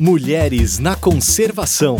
Mulheres na Conservação.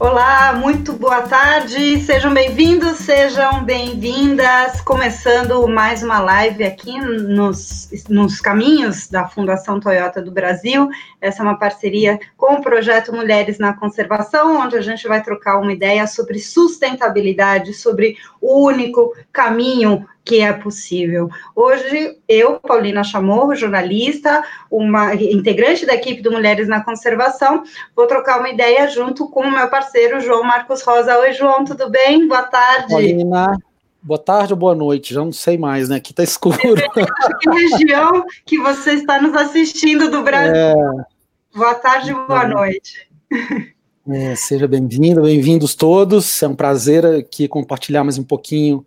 Olá, muito boa tarde, sejam bem-vindos, sejam bem-vindas. Começando mais uma live aqui nos, nos caminhos da Fundação Toyota do Brasil. Essa é uma parceria com o projeto Mulheres na Conservação, onde a gente vai trocar uma ideia sobre sustentabilidade, sobre o único caminho que é possível. Hoje, eu, Paulina Chamorro, jornalista, uma integrante da equipe do Mulheres na Conservação, vou trocar uma ideia junto com o meu parceiro João Marcos Rosa. Oi, João, tudo bem? Boa tarde. Paulina, boa tarde ou boa noite, já não sei mais, né? Aqui tá escuro. que região que você está nos assistindo do Brasil. É... Boa tarde, boa noite. É, seja bem-vindo, bem-vindos todos. É um prazer aqui compartilhar mais um pouquinho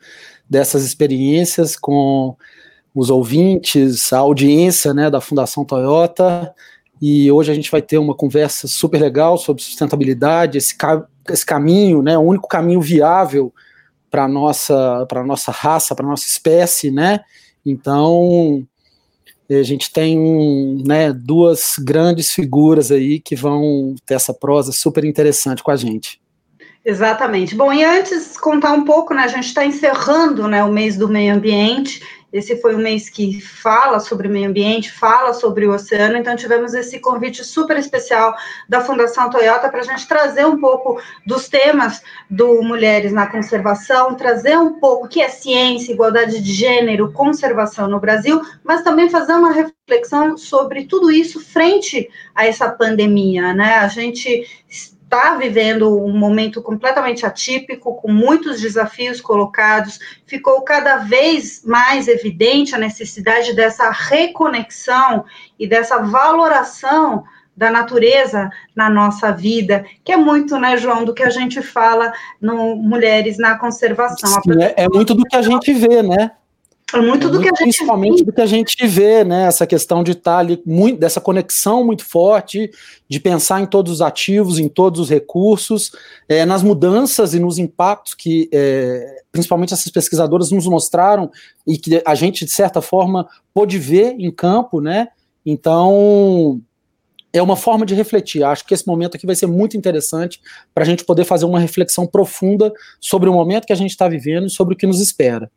dessas experiências com os ouvintes, a audiência né, da Fundação Toyota. E hoje a gente vai ter uma conversa super legal sobre sustentabilidade, esse, esse caminho, né, o único caminho viável para a nossa, nossa raça, para a nossa espécie, né? Então, a gente tem né, duas grandes figuras aí que vão ter essa prosa super interessante com a gente. Exatamente. Bom, e antes contar um pouco, né? A gente está encerrando né, o mês do meio ambiente. Esse foi um mês que fala sobre meio ambiente, fala sobre o oceano, então tivemos esse convite super especial da Fundação Toyota para a gente trazer um pouco dos temas do Mulheres na Conservação, trazer um pouco o que é ciência, igualdade de gênero, conservação no Brasil, mas também fazer uma reflexão sobre tudo isso frente a essa pandemia, né? A gente está vivendo um momento completamente atípico, com muitos desafios colocados, ficou cada vez mais evidente a necessidade dessa reconexão e dessa valoração da natureza na nossa vida, que é muito, né, João, do que a gente fala no Mulheres na Conservação. Sim, é, é muito do que a gente vê, né? É muito do que a gente principalmente do que a gente vê, né? Essa questão de estar ali muito dessa conexão muito forte, de pensar em todos os ativos, em todos os recursos, é, nas mudanças e nos impactos que é, principalmente essas pesquisadoras nos mostraram e que a gente de certa forma pôde ver em campo, né? Então é uma forma de refletir. Acho que esse momento aqui vai ser muito interessante para a gente poder fazer uma reflexão profunda sobre o momento que a gente está vivendo e sobre o que nos espera.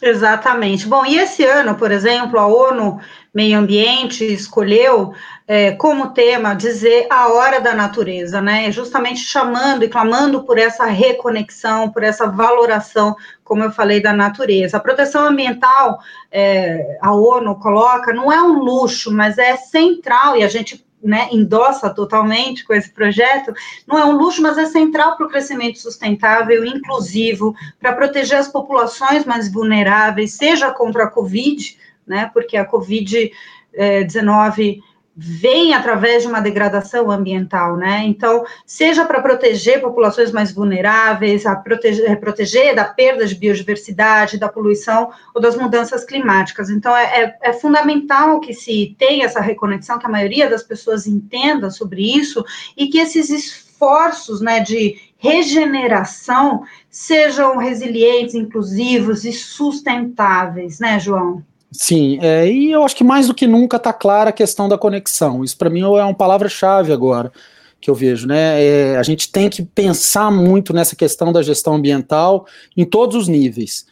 Exatamente. Bom, e esse ano, por exemplo, a ONU Meio Ambiente escolheu é, como tema dizer a hora da natureza, né? Justamente chamando e clamando por essa reconexão, por essa valoração, como eu falei, da natureza. A proteção ambiental, é, a ONU coloca, não é um luxo, mas é central, e a gente né, endossa totalmente com esse projeto, não é um luxo, mas é central para o crescimento sustentável, inclusivo, para proteger as populações mais vulneráveis, seja contra a Covid, né, porque a Covid-19 eh, vem através de uma degradação ambiental, né? Então, seja para proteger populações mais vulneráveis, proteger, proteger, da perda de biodiversidade, da poluição ou das mudanças climáticas. Então, é, é, é fundamental que se tenha essa reconexão, que a maioria das pessoas entenda sobre isso e que esses esforços, né, de regeneração sejam resilientes, inclusivos e sustentáveis, né, João? Sim, é, e eu acho que mais do que nunca está clara a questão da conexão. Isso para mim é uma palavra-chave agora que eu vejo, né? É, a gente tem que pensar muito nessa questão da gestão ambiental em todos os níveis.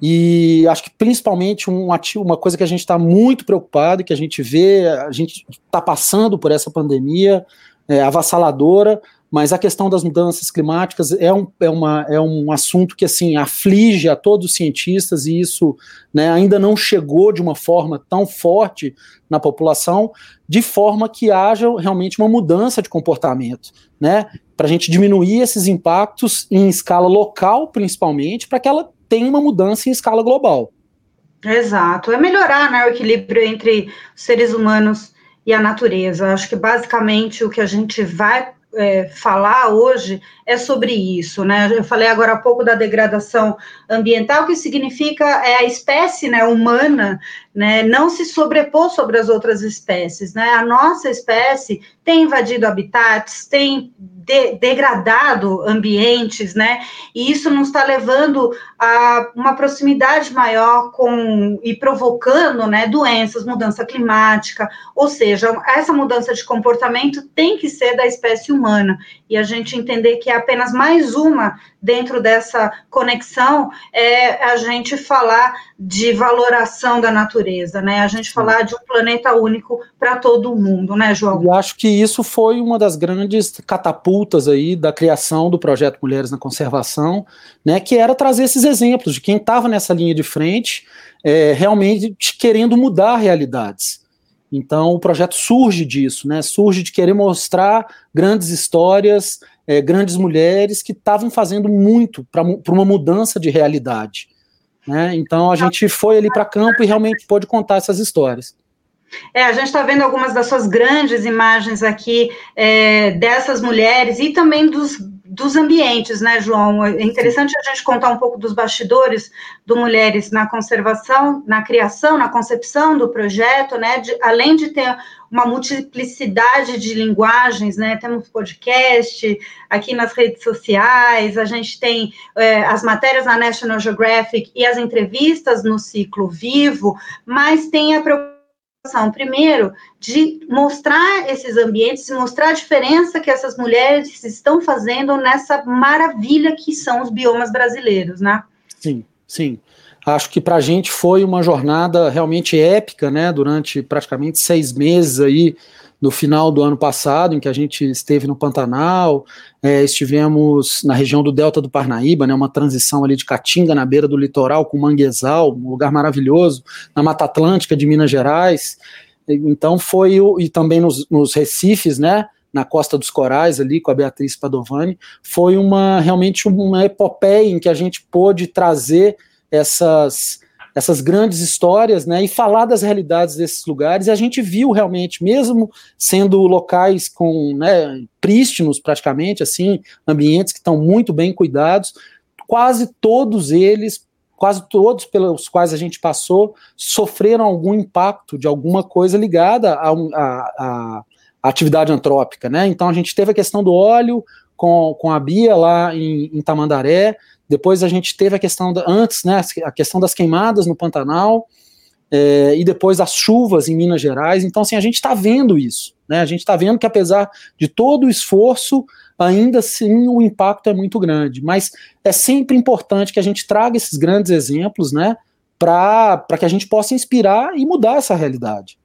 E acho que principalmente um ativo, uma coisa que a gente está muito preocupado, que a gente vê, a gente está passando por essa pandemia é, avassaladora, mas a questão das mudanças climáticas é um, é, uma, é um assunto que assim aflige a todos os cientistas e isso né, ainda não chegou de uma forma tão forte na população, de forma que haja realmente uma mudança de comportamento, né, para a gente diminuir esses impactos em escala local, principalmente, para que ela tenha uma mudança em escala global. Exato, é melhorar né, o equilíbrio entre seres humanos e a natureza. Acho que basicamente o que a gente vai é, falar hoje é sobre isso, né? Eu falei agora há pouco da degradação ambiental, que significa é a espécie né, humana né, não se sobrepor sobre as outras espécies, né? A nossa espécie tem invadido habitats, tem de, degradado ambientes, né? E isso nos está levando a uma proximidade maior com e provocando, né, doenças, mudança climática, ou seja, essa mudança de comportamento tem que ser da espécie humana e a gente entender que é apenas mais uma dentro dessa conexão é a gente falar de valoração da natureza, né? A gente falar de um planeta único para todo mundo, né, João? Eu acho que isso foi uma das grandes catapultas aí da criação do projeto Mulheres na Conservação, né? Que era trazer esses exemplos de quem estava nessa linha de frente, é, realmente querendo mudar realidades. Então o projeto surge disso, né? Surge de querer mostrar grandes histórias, é, grandes mulheres que estavam fazendo muito para uma mudança de realidade. Né? Então a gente foi ali para campo e realmente pôde contar essas histórias. É, a gente está vendo algumas das suas grandes imagens aqui é, dessas mulheres e também dos, dos ambientes, né, João? É interessante a gente contar um pouco dos bastidores do Mulheres na Conservação, na criação, na concepção do projeto, né? De, além de ter uma multiplicidade de linguagens, né? Temos podcast aqui nas redes sociais, a gente tem é, as matérias na National Geographic e as entrevistas no ciclo vivo, mas tem a preocupação primeiro, de mostrar esses ambientes, mostrar a diferença que essas mulheres estão fazendo nessa maravilha que são os biomas brasileiros, né? Sim, sim. Acho que para a gente foi uma jornada realmente épica, né? Durante praticamente seis meses aí no final do ano passado, em que a gente esteve no Pantanal, é, estivemos na região do Delta do Parnaíba, né, uma transição ali de Caatinga, na beira do litoral, com Manguezal, um lugar maravilhoso, na Mata Atlântica de Minas Gerais, então foi, o, e também nos, nos Recifes, né, na Costa dos Corais, ali com a Beatriz Padovani, foi uma realmente uma epopeia em que a gente pôde trazer essas essas grandes histórias, né, e falar das realidades desses lugares, e a gente viu realmente, mesmo sendo locais com, né, prístinos praticamente, assim, ambientes que estão muito bem cuidados, quase todos eles, quase todos pelos quais a gente passou, sofreram algum impacto de alguma coisa ligada à atividade antrópica, né, então a gente teve a questão do óleo, com, com a Bia lá em, em Tamandaré, depois a gente teve a questão, da, antes, né, a questão das queimadas no Pantanal, é, e depois as chuvas em Minas Gerais. Então, assim, a gente está vendo isso. Né? A gente está vendo que, apesar de todo o esforço, ainda assim o impacto é muito grande. Mas é sempre importante que a gente traga esses grandes exemplos né, para que a gente possa inspirar e mudar essa realidade.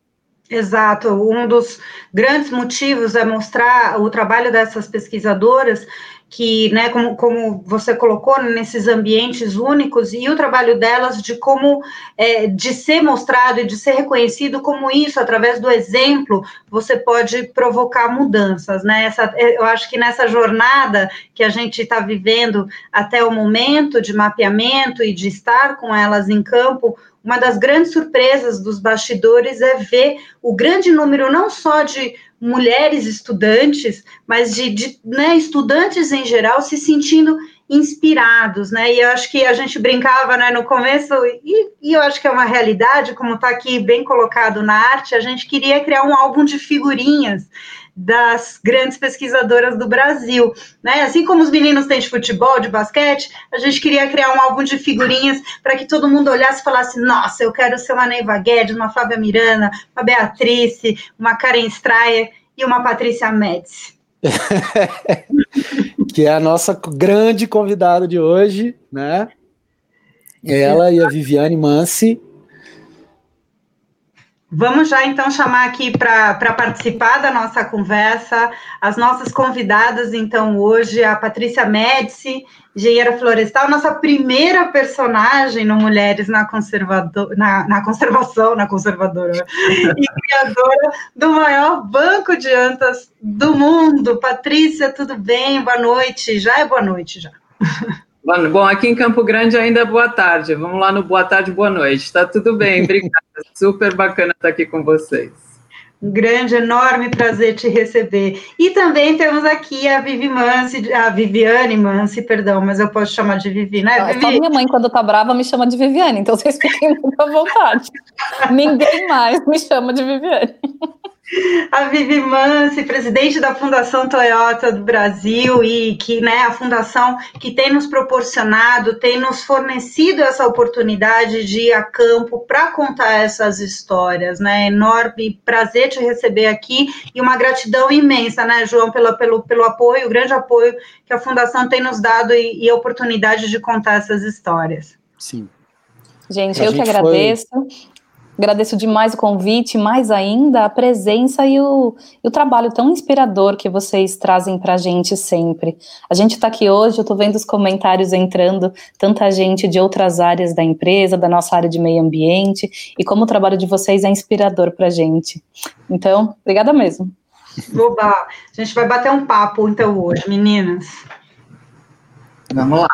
Exato. Um dos grandes motivos é mostrar o trabalho dessas pesquisadoras que, né, como, como você colocou, nesses ambientes únicos, e o trabalho delas de como, é, de ser mostrado e de ser reconhecido como isso, através do exemplo, você pode provocar mudanças, né, Essa, é, eu acho que nessa jornada que a gente está vivendo até o momento de mapeamento e de estar com elas em campo, uma das grandes surpresas dos bastidores é ver o grande número não só de mulheres estudantes, mas de, de né, estudantes em geral se sentindo inspirados, né? E eu acho que a gente brincava né, no começo, e, e eu acho que é uma realidade, como está aqui bem colocado na arte, a gente queria criar um álbum de figurinhas das grandes pesquisadoras do Brasil, né? Assim como os meninos têm de futebol, de basquete, a gente queria criar um álbum de figurinhas para que todo mundo olhasse e falasse: Nossa, eu quero ser uma Neiva Guedes, uma Flávia Miranda, uma Beatriz, uma Karen Strayer e uma Patrícia Médici. que é a nossa grande convidada de hoje, né? Ela e a Viviane Mansi, Vamos já então chamar aqui para participar da nossa conversa as nossas convidadas, então, hoje, a Patrícia Médici, engenheira florestal, nossa primeira personagem no Mulheres na, Conservador, na, na Conservação, na Conservadora, e criadora do maior banco de antas do mundo. Patrícia, tudo bem? Boa noite. Já é boa noite, já. Bom, aqui em Campo Grande ainda é boa tarde. Vamos lá no boa tarde, boa noite. Está tudo bem, obrigada. Super bacana estar aqui com vocês. Um grande, enorme prazer te receber. E também temos aqui a Vivi Mansi, a Viviane Mansi, perdão, mas eu posso chamar de Vivi, né? Não, Vivi? Só minha mãe, quando tá brava, me chama de Viviane, então vocês fiquem muito à vontade. Ninguém mais me chama de Viviane. A Vivi Mansi, presidente da Fundação Toyota do Brasil e que, né, a fundação que tem nos proporcionado, tem nos fornecido essa oportunidade de ir a campo para contar essas histórias, né? Enorme prazer te receber aqui e uma gratidão imensa, né, João, pelo, pelo, pelo apoio, o grande apoio que a fundação tem nos dado e, e a oportunidade de contar essas histórias. Sim. Gente, A eu gente que agradeço. Agradeço demais o convite, mais ainda a presença e o, e o trabalho tão inspirador que vocês trazem para a gente sempre. A gente está aqui hoje, eu estou vendo os comentários entrando, tanta gente de outras áreas da empresa, da nossa área de meio ambiente, e como o trabalho de vocês é inspirador para a gente. Então, obrigada mesmo. Oba, a gente vai bater um papo então hoje, meninas. Vamos lá.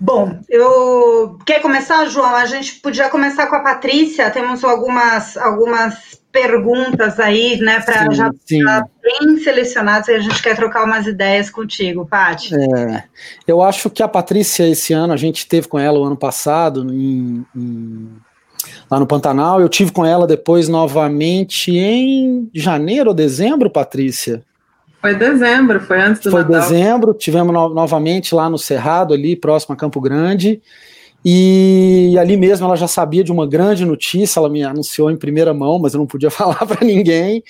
Bom, eu quer começar, João? A gente podia começar com a Patrícia. Temos algumas algumas perguntas aí, né, para já sim. estar bem selecionadas e a gente quer trocar umas ideias contigo, Paty. É, eu acho que a Patrícia, esse ano, a gente teve com ela o ano passado, em- em- lá no Pantanal. Eu tive com ela depois novamente em janeiro ou dezembro, Patrícia? Foi dezembro, foi antes do Foi Natal. dezembro, tivemos no- novamente lá no Cerrado, ali próximo a Campo Grande. E ali mesmo ela já sabia de uma grande notícia, ela me anunciou em primeira mão, mas eu não podia falar para ninguém.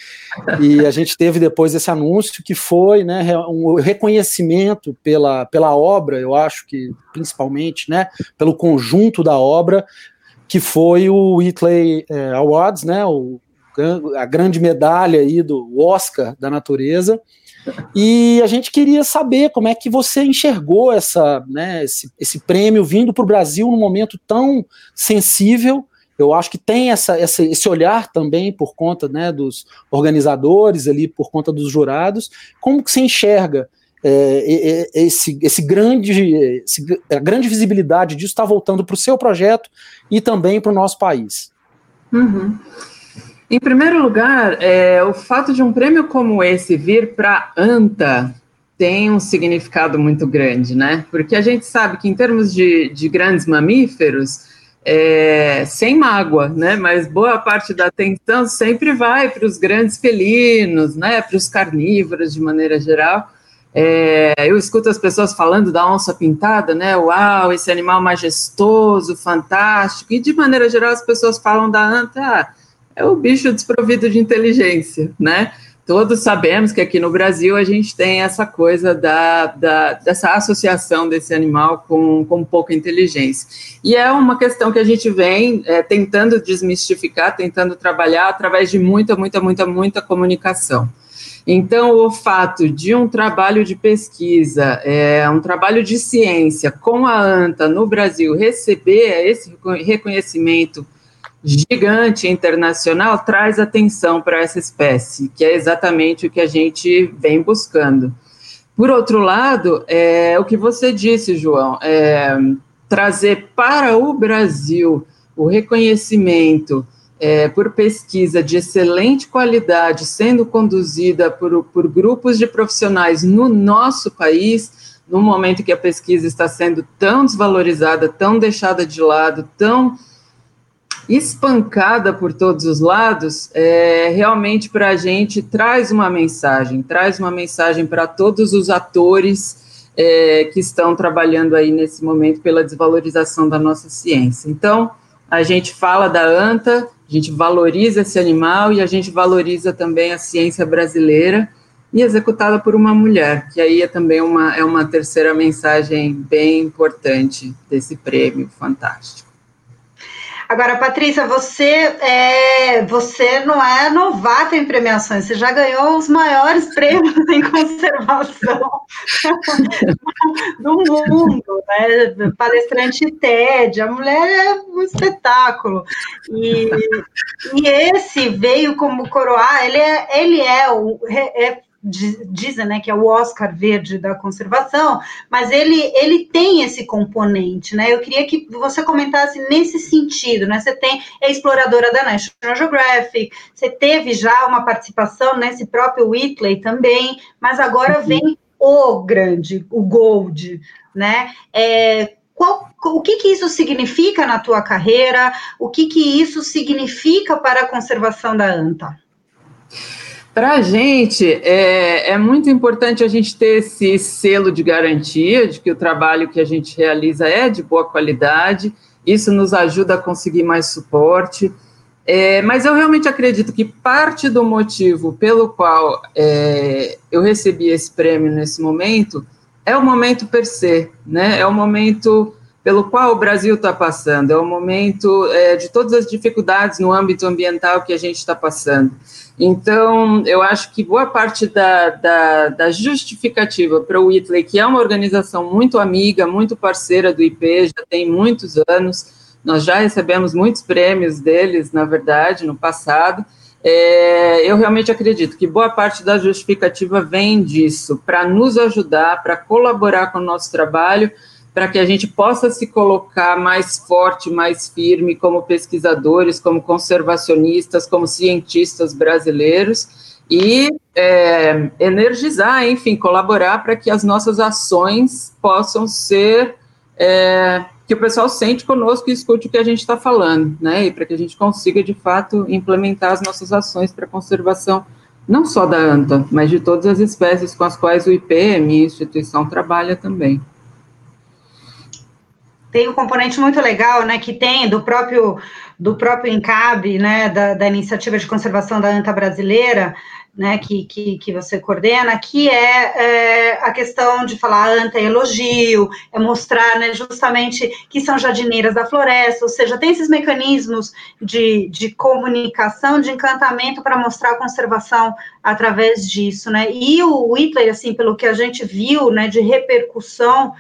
E a gente teve depois esse anúncio que foi né, um reconhecimento pela, pela obra, eu acho que principalmente, né, pelo conjunto da obra, que foi o Whitley eh, Awards, né, o, a grande medalha aí do Oscar da natureza. E a gente queria saber como é que você enxergou essa, né, esse, esse prêmio vindo para o Brasil num momento tão sensível. Eu acho que tem essa, essa, esse olhar também por conta né, dos organizadores ali, por conta dos jurados. Como que você enxerga é, esse, esse grande, esse, a grande visibilidade disso está voltando para o seu projeto e também para o nosso país? Uhum. Em primeiro lugar, é, o fato de um prêmio como esse vir para ANTA tem um significado muito grande, né? Porque a gente sabe que em termos de, de grandes mamíferos, é, sem mágoa, né? Mas boa parte da atenção sempre vai para os grandes felinos, né? Para os carnívoros de maneira geral. É, eu escuto as pessoas falando da onça pintada, né? Uau, esse animal majestoso, fantástico. E de maneira geral as pessoas falam da anta, ah, é o bicho desprovido de inteligência, né? Todos sabemos que aqui no Brasil a gente tem essa coisa da, da, dessa associação desse animal com, com pouca inteligência. E é uma questão que a gente vem é, tentando desmistificar, tentando trabalhar através de muita, muita, muita, muita comunicação. Então, o fato de um trabalho de pesquisa, é, um trabalho de ciência com a ANTA no Brasil receber esse reconhecimento gigante internacional traz atenção para essa espécie, que é exatamente o que a gente vem buscando. Por outro lado, é, o que você disse, João, é, trazer para o Brasil o reconhecimento é, por pesquisa de excelente qualidade, sendo conduzida por, por grupos de profissionais no nosso país, no momento que a pesquisa está sendo tão desvalorizada, tão deixada de lado, tão espancada por todos os lados, é, realmente para a gente traz uma mensagem, traz uma mensagem para todos os atores é, que estão trabalhando aí nesse momento pela desvalorização da nossa ciência. Então, a gente fala da ANTA, a gente valoriza esse animal e a gente valoriza também a ciência brasileira e executada por uma mulher, que aí é também uma, é uma terceira mensagem bem importante desse prêmio fantástico. Agora, Patrícia, você é, você não é novata em premiações, você já ganhou os maiores prêmios em conservação do mundo, né? Palestrante TED, a mulher é um espetáculo. E, e esse veio como coroar, ele é, ele é, o, é dizem né, que é o Oscar verde da conservação, mas ele, ele tem esse componente, né? Eu queria que você comentasse nesse sentido, né? Você tem é exploradora da National Geographic, você teve já uma participação nesse próprio Whitley também, mas agora uhum. vem o grande, o Gold, né? É, qual, o que, que isso significa na tua carreira? O que, que isso significa para a conservação da anta? Para a gente, é, é, muito importante a gente ter esse selo de garantia de que o trabalho que a gente realiza é de boa qualidade, isso nos ajuda a conseguir mais suporte. É, mas eu realmente acredito que parte do motivo pelo qual é, eu recebi esse prêmio nesse momento é o momento per se, né? É o momento pelo qual o Brasil está passando, é o momento é, de todas as dificuldades no âmbito ambiental que a gente está passando. Então, eu acho que boa parte da, da, da justificativa para o Whitley, que é uma organização muito amiga, muito parceira do IP, já tem muitos anos, nós já recebemos muitos prêmios deles, na verdade, no passado. É, eu realmente acredito que boa parte da justificativa vem disso, para nos ajudar, para colaborar com o nosso trabalho, para que a gente possa se colocar mais forte, mais firme como pesquisadores, como conservacionistas, como cientistas brasileiros e é, energizar, enfim, colaborar para que as nossas ações possam ser é, que o pessoal sente conosco e escute o que a gente está falando, né? E para que a gente consiga de fato implementar as nossas ações para conservação não só da anta, mas de todas as espécies com as quais o IPM, minha instituição, trabalha também tem um componente muito legal, né, que tem do próprio do próprio encabe, né, da, da iniciativa de conservação da anta brasileira, né, que, que, que você coordena, que é, é, a questão de falar anta é elogio, é mostrar, né, justamente que são jardineiras da floresta, ou seja, tem esses mecanismos de, de comunicação, de encantamento para mostrar a conservação através disso, né, e o Whitler, assim, pelo que a gente viu, né, de repercussão,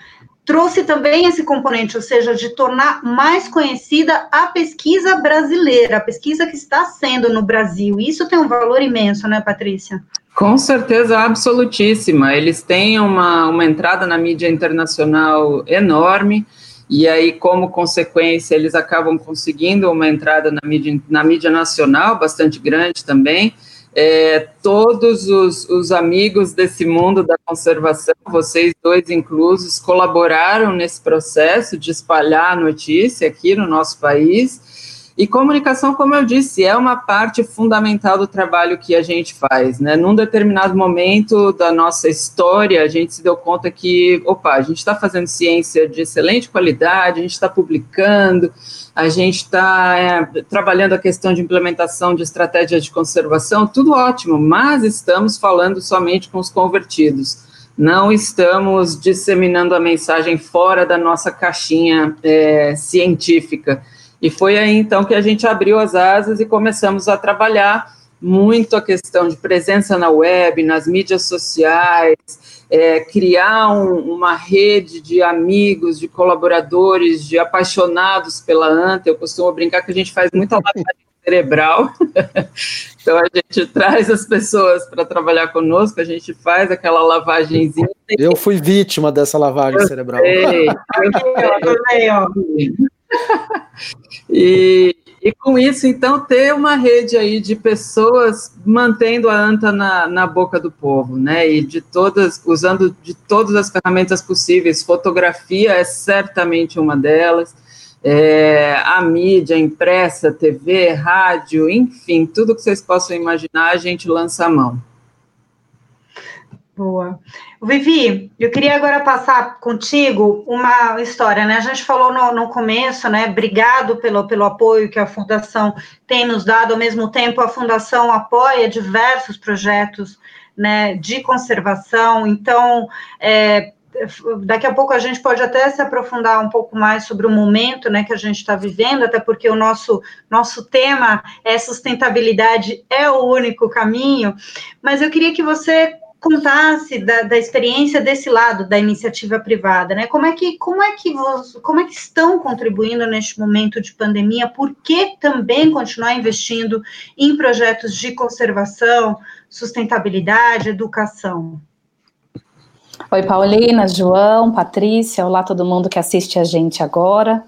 trouxe também esse componente, ou seja, de tornar mais conhecida a pesquisa brasileira, a pesquisa que está sendo no Brasil. Isso tem um valor imenso, né, Patrícia? Com certeza absolutíssima. Eles têm uma, uma entrada na mídia internacional enorme, e aí, como consequência, eles acabam conseguindo uma entrada na mídia, na mídia nacional bastante grande também. É, todos os, os, amigos desse mundo da conservação, vocês dois inclusos, colaboraram nesse processo de espalhar a notícia aqui no nosso país. E comunicação, como eu disse, é uma parte fundamental do trabalho que a gente faz. Né? Num determinado momento da nossa história, a gente se deu conta que, opa, a gente está fazendo ciência de excelente qualidade, a gente está publicando, a gente está é, trabalhando a questão de implementação de estratégias de conservação, tudo ótimo, mas estamos falando somente com os convertidos. Não estamos disseminando a mensagem fora da nossa caixinha é, científica. E foi aí então que a gente abriu as asas e começamos a trabalhar muito a questão de presença na web, nas mídias sociais, é, criar um, uma rede de amigos, de colaboradores, de apaixonados pela ANTA. Eu costumo brincar que a gente faz muita lavagem cerebral. então a gente traz as pessoas para trabalhar conosco, a gente faz aquela lavagemzinha. Eu fui vítima dessa lavagem eu cerebral. Sei, eu sei, e, e com isso, então, ter uma rede aí de pessoas mantendo a anta na, na boca do povo, né? E de todas, usando de todas as ferramentas possíveis. Fotografia é certamente uma delas. É, a mídia impressa, TV, rádio, enfim, tudo que vocês possam imaginar, a gente lança a mão. Boa. Vivi, eu queria agora passar contigo uma história, né? A gente falou no, no, começo, né? Obrigado pelo, pelo apoio que a Fundação tem nos dado, ao mesmo tempo a Fundação apoia diversos projetos né, de conservação, então é, daqui a pouco a gente pode até se aprofundar um pouco mais sobre o momento né, que a gente está vivendo, até porque o nosso, nosso tema é sustentabilidade é o único caminho, mas eu queria que você contasse da, da, experiência desse lado da iniciativa privada, né? Como é que como é que como é que estão contribuindo neste momento de pandemia? Por que também continuar investindo em projetos de conservação, sustentabilidade, educação? Oi, Paulina, João, Patrícia, olá todo mundo que assiste a gente agora.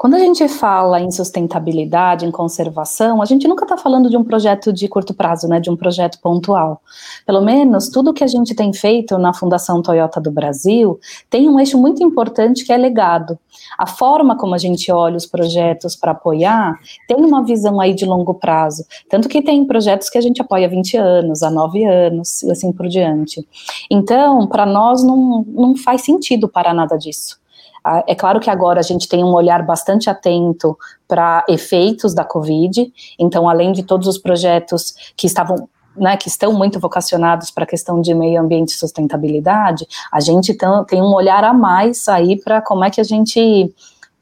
Quando a gente fala em sustentabilidade, em conservação, a gente nunca está falando de um projeto de curto prazo, né, de um projeto pontual. Pelo menos tudo que a gente tem feito na Fundação Toyota do Brasil tem um eixo muito importante que é legado. A forma como a gente olha os projetos para apoiar tem uma visão aí de longo prazo. Tanto que tem projetos que a gente apoia há 20 anos, há 9 anos e assim por diante. Então, para nós não, não faz sentido parar nada disso. Ah, é claro que agora a gente tem um olhar bastante atento para efeitos da Covid, então, além de todos os projetos que estavam né, que estão muito vocacionados para a questão de meio ambiente e sustentabilidade, a gente tem um olhar a mais aí para como é que a gente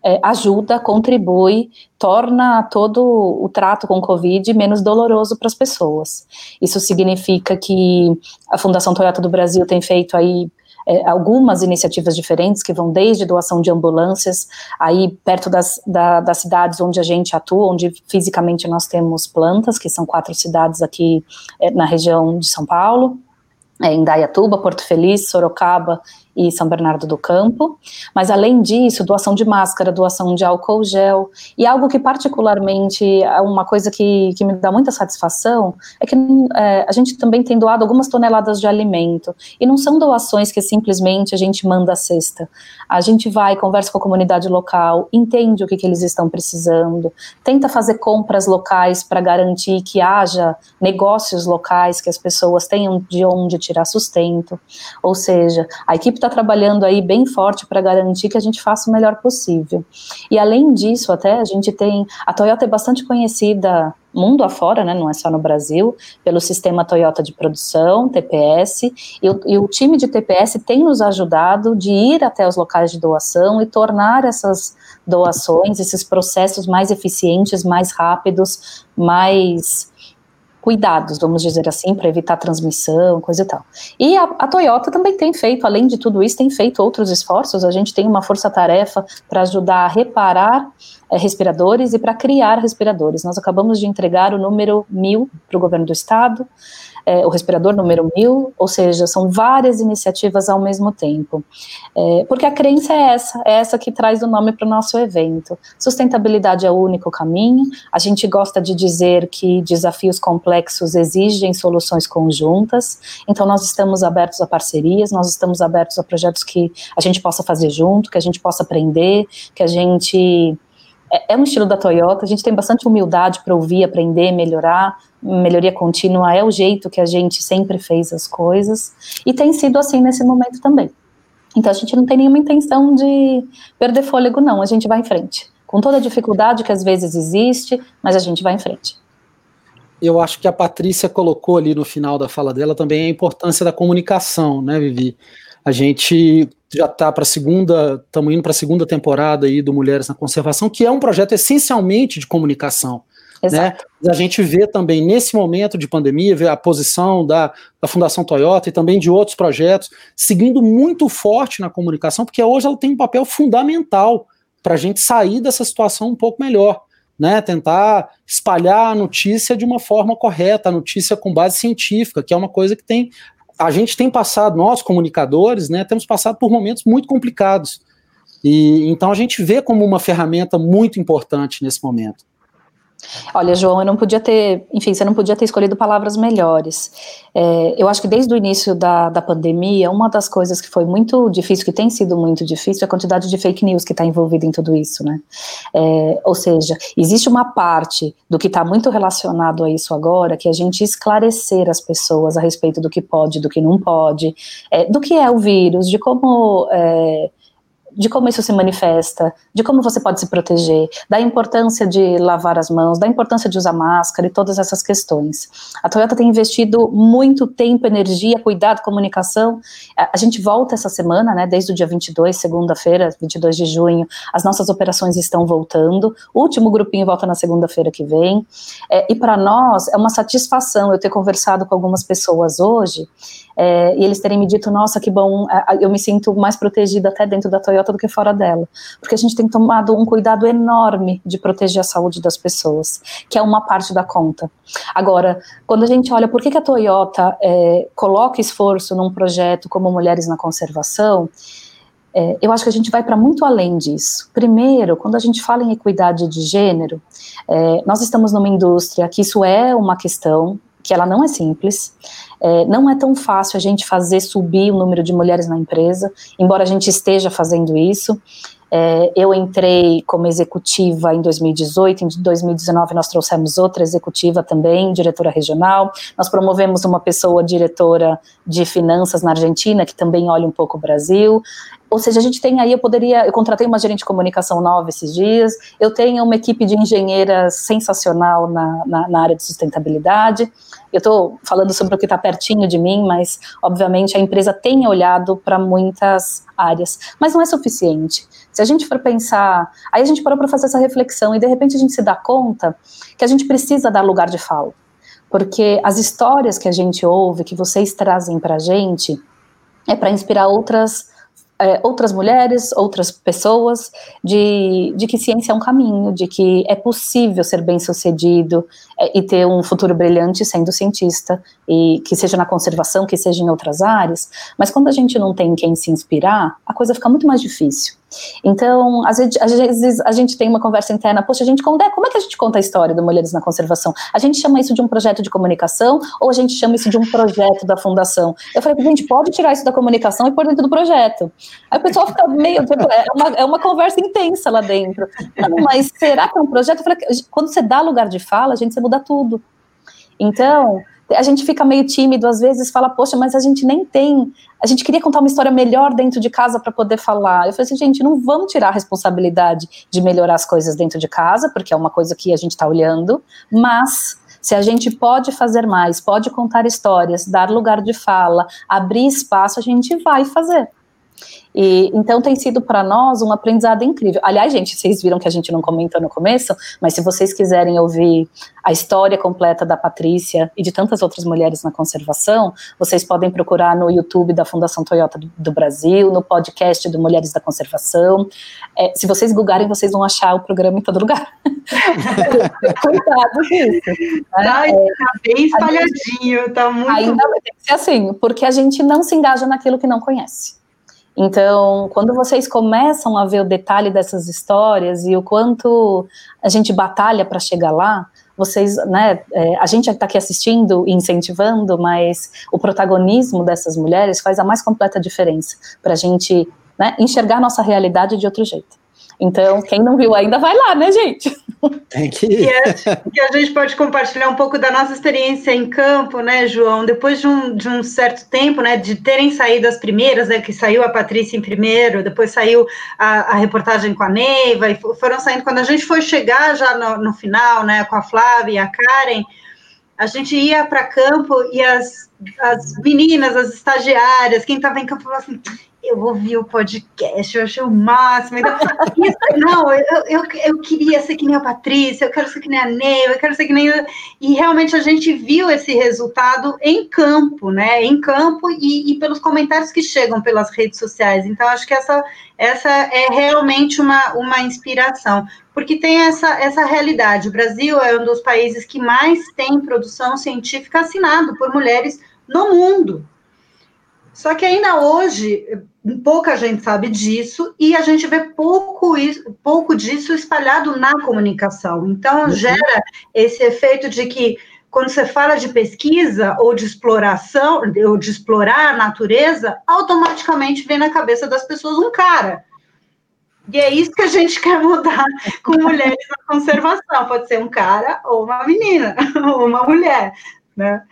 é, ajuda, contribui, torna todo o trato com Covid menos doloroso para as pessoas. Isso significa que a Fundação Toyota do Brasil tem feito aí é, algumas iniciativas diferentes que vão desde doação de ambulâncias, aí perto das, da, das cidades onde a gente atua, onde fisicamente nós temos plantas, que são quatro cidades aqui é, na região de São Paulo, é, em Dayatuba, Porto Feliz, Sorocaba e São Bernardo do Campo, mas além disso, doação de máscara, doação de álcool gel, e algo que particularmente é uma coisa que, que me dá muita satisfação, é que é, a gente também tem doado algumas toneladas de alimento, e não são doações que simplesmente a gente manda a cesta, a gente vai, conversa com a comunidade local, entende o que, que eles estão precisando, tenta fazer compras locais para garantir que haja negócios locais, que as pessoas tenham de onde tirar sustento, ou seja, a equipe está está trabalhando aí bem forte para garantir que a gente faça o melhor possível. E além disso, até a gente tem. A Toyota é bastante conhecida mundo afora, né, não é só no Brasil, pelo sistema Toyota de produção, TPS, e o, e o, time de TPS tem nos ajudado de ir até os locais de doação e tornar essas doações, esses processos mais eficientes, mais rápidos, mais cuidados, vamos dizer assim, para evitar transmissão, coisa e tal. E a, a, Toyota também tem feito, além de tudo isso, tem feito outros esforços. A gente tem uma força-tarefa para ajudar a reparar respiradores e para criar respiradores. Nós acabamos de entregar o número mil para o governo do estado é, o respirador número mil, ou seja, são várias iniciativas ao mesmo tempo. É, porque a crença é essa, é essa que traz o nome para o nosso evento. Sustentabilidade é o único caminho, a gente gosta de dizer que desafios complexos exigem soluções conjuntas, então nós estamos abertos a parcerias, nós estamos abertos a projetos que a gente possa fazer junto, que a gente possa aprender, que a gente é, é um estilo da Toyota, a gente tem bastante humildade para ouvir, aprender, melhorar. Melhoria contínua é o jeito que a gente sempre fez as coisas, e tem sido assim nesse momento também. Então a gente não tem nenhuma intenção de perder fôlego, não, a gente vai em frente. Com toda a dificuldade que às vezes existe, mas a gente vai em frente. Eu acho que a Patrícia colocou ali no final da fala dela também a importância da comunicação, né, Vivi? A gente já está para a segunda, estamos indo para a segunda temporada aí do Mulheres na Conservação, que é um projeto essencialmente de comunicação. Né? A gente vê também nesse momento de pandemia, vê a posição da, da Fundação Toyota e também de outros projetos seguindo muito forte na comunicação, porque hoje ela tem um papel fundamental para a gente sair dessa situação um pouco melhor. Né, tentar espalhar a notícia de uma forma correta, a notícia com base científica, que é uma coisa que tem a gente tem passado, nós comunicadores, né, temos passado por momentos muito complicados. E então a gente vê como uma ferramenta muito importante nesse momento. Olha, João, eu não podia ter, enfim, você não podia ter escolhido palavras melhores. É, eu acho que desde o início da, da pandemia, uma das coisas que foi muito difícil, que tem sido muito difícil, é a quantidade de fake news que está envolvida em tudo isso, né? É, ou seja, existe uma parte do que está muito relacionado a isso agora, que é a gente esclarecer as pessoas a respeito do que pode, do que não pode, é, do que é o vírus, de como é, de como isso se manifesta, de como você pode se proteger, da importância de lavar as mãos, da importância de usar máscara e todas essas questões. A Toyota tem investido muito tempo, energia, cuidado, comunicação. A, gente volta essa semana, né, desde o dia 22, segunda-feira, 22 de junho, as nossas operações estão voltando. O último grupinho volta na segunda-feira que vem. É, e para nós é uma satisfação eu ter conversado com algumas pessoas hoje é, e eles terem me dito, nossa, que bom, eu me sinto mais protegida até dentro da Toyota do que fora dela, porque a gente tem tomado um cuidado enorme de proteger a saúde das pessoas, que é uma parte da conta. Agora, quando a gente olha por que, que a Toyota é, coloca esforço num projeto como Mulheres na Conservação, é, eu acho que a gente vai para muito além disso. Primeiro, quando a gente fala em equidade de gênero, é, nós estamos numa indústria que isso é uma questão, que ela não é simples, é, não é tão fácil a gente fazer subir o número de mulheres na empresa, embora a gente esteja fazendo isso. É, eu entrei como executiva em 2018, em 2019 nós trouxemos outra executiva também, diretora regional. Nós promovemos uma pessoa diretora de finanças na Argentina, que também olha um pouco o Brasil. Ou seja, a gente tem aí, eu poderia, eu contratei uma gerente de comunicação nova esses dias, eu tenho uma equipe de engenheiras sensacional na, na, na área de sustentabilidade. Eu estou falando sobre o que está pertinho de mim, mas obviamente a empresa tem olhado para muitas áreas, mas não é suficiente. Se a gente for pensar, aí a gente parou para fazer essa reflexão e de repente a gente se dá conta que a gente precisa dar lugar de fala, porque as histórias que a gente ouve, que vocês trazem para a gente, é para inspirar outras é, outras mulheres, outras pessoas, de, de que ciência é um caminho, de que é possível ser bem sucedido é, e ter um futuro brilhante sendo cientista, e que seja na conservação, que seja em outras áreas, mas quando a gente não tem quem se inspirar, a coisa fica muito mais difícil. Então, às vezes, às vezes, a gente tem uma conversa interna, poxa, a gente conta, como é que a gente conta a história do Mulheres na Conservação? A gente chama isso de um projeto de comunicação ou a gente chama isso de um projeto da fundação? Eu falei, gente, pode tirar isso da comunicação e pôr dentro do projeto. Aí o pessoal fica meio, tipo, é uma, é uma conversa intensa lá dentro. Não, mas será que é um projeto? Eu falei, quando você dá lugar de fala, a gente, você muda tudo. Então, a gente fica meio tímido, às vezes fala, poxa, mas a gente nem tem, a gente queria contar uma história melhor dentro de casa para poder falar. Eu falei assim, gente, não vamos tirar a responsabilidade de melhorar as coisas dentro de casa, porque é uma coisa que a gente está olhando, mas se a gente pode fazer mais, pode contar histórias, dar lugar de fala, abrir espaço, a gente vai fazer. E, então tem sido para nós um aprendizado incrível. Aliás, gente, vocês viram que a gente não comentou no começo, mas se vocês quiserem ouvir a história completa da Patrícia e de tantas outras mulheres na conservação, vocês podem procurar no YouTube da Fundação Toyota do, do Brasil, no podcast do Mulheres da Conservação. É, se vocês googarem, vocês vão achar o programa em todo lugar. Cuidado disso. Tá, é, tá bem espalhadinho, tá muito. Ainda tem que ser assim, porque a gente não se engaja naquilo que não conhece. Então, quando vocês começam a ver o detalhe dessas histórias e o quanto a gente batalha para chegar lá, vocês, né, é, a gente está aqui assistindo e incentivando, mas o protagonismo dessas mulheres faz a mais completa diferença para a gente né, enxergar nossa realidade de outro jeito. Então, quem não viu ainda, vai lá, né, gente? Tem que ir. E, a gente pode compartilhar um pouco da nossa experiência em campo, né, João? Depois de um, de um certo tempo, né, de terem saído as primeiras, né, que saiu a Patrícia em primeiro, depois saiu a, a reportagem com a Neiva, e foram saindo. Quando a gente foi chegar já no, no final, né, com a Flávia e a Karen, a gente ia para campo e as, as meninas, as estagiárias, quem estava em campo, falava assim eu ouvi o podcast, eu achei o máximo. Então, não, eu, eu, eu queria ser que nem a Patrícia, eu quero ser que nem a Ney, eu quero ser que nem. E realmente a gente viu esse resultado em campo, né? Em campo e, e pelos comentários que chegam pelas redes sociais. Então, acho que essa, essa é realmente uma, uma inspiração, porque tem essa, essa realidade. O Brasil é um dos países que mais tem produção científica assinado por mulheres no mundo. Só que ainda hoje, pouca gente sabe disso e a gente vê pouco, pouco disso espalhado na comunicação. Então, uhum. gera esse efeito de que, quando você fala de pesquisa ou de exploração, ou de explorar a natureza, automaticamente vem na cabeça das pessoas um cara. E é isso que a gente quer mudar com mulheres na conservação. Pode ser um cara ou uma menina, ou uma mulher, né?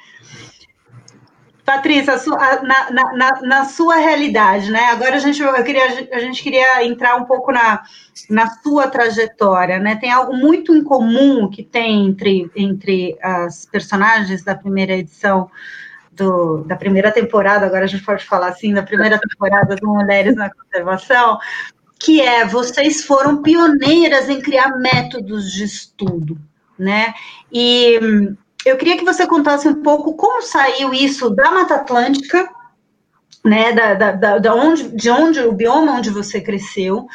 Patrícia, na, na, na, sua realidade, né? Agora a gente, eu queria, a gente queria entrar um pouco na, na sua trajetória, né? Tem algo muito em comum que tem entre, entre as personagens da primeira edição do, da primeira temporada, agora a gente pode falar assim, da primeira temporada do Mulheres na Conservação, que é vocês foram pioneiras em criar métodos de estudo, né? E eu queria que você contasse um pouco como saiu isso da Mata Atlântica, né, da, da, da onde, de onde o bioma onde você cresceu,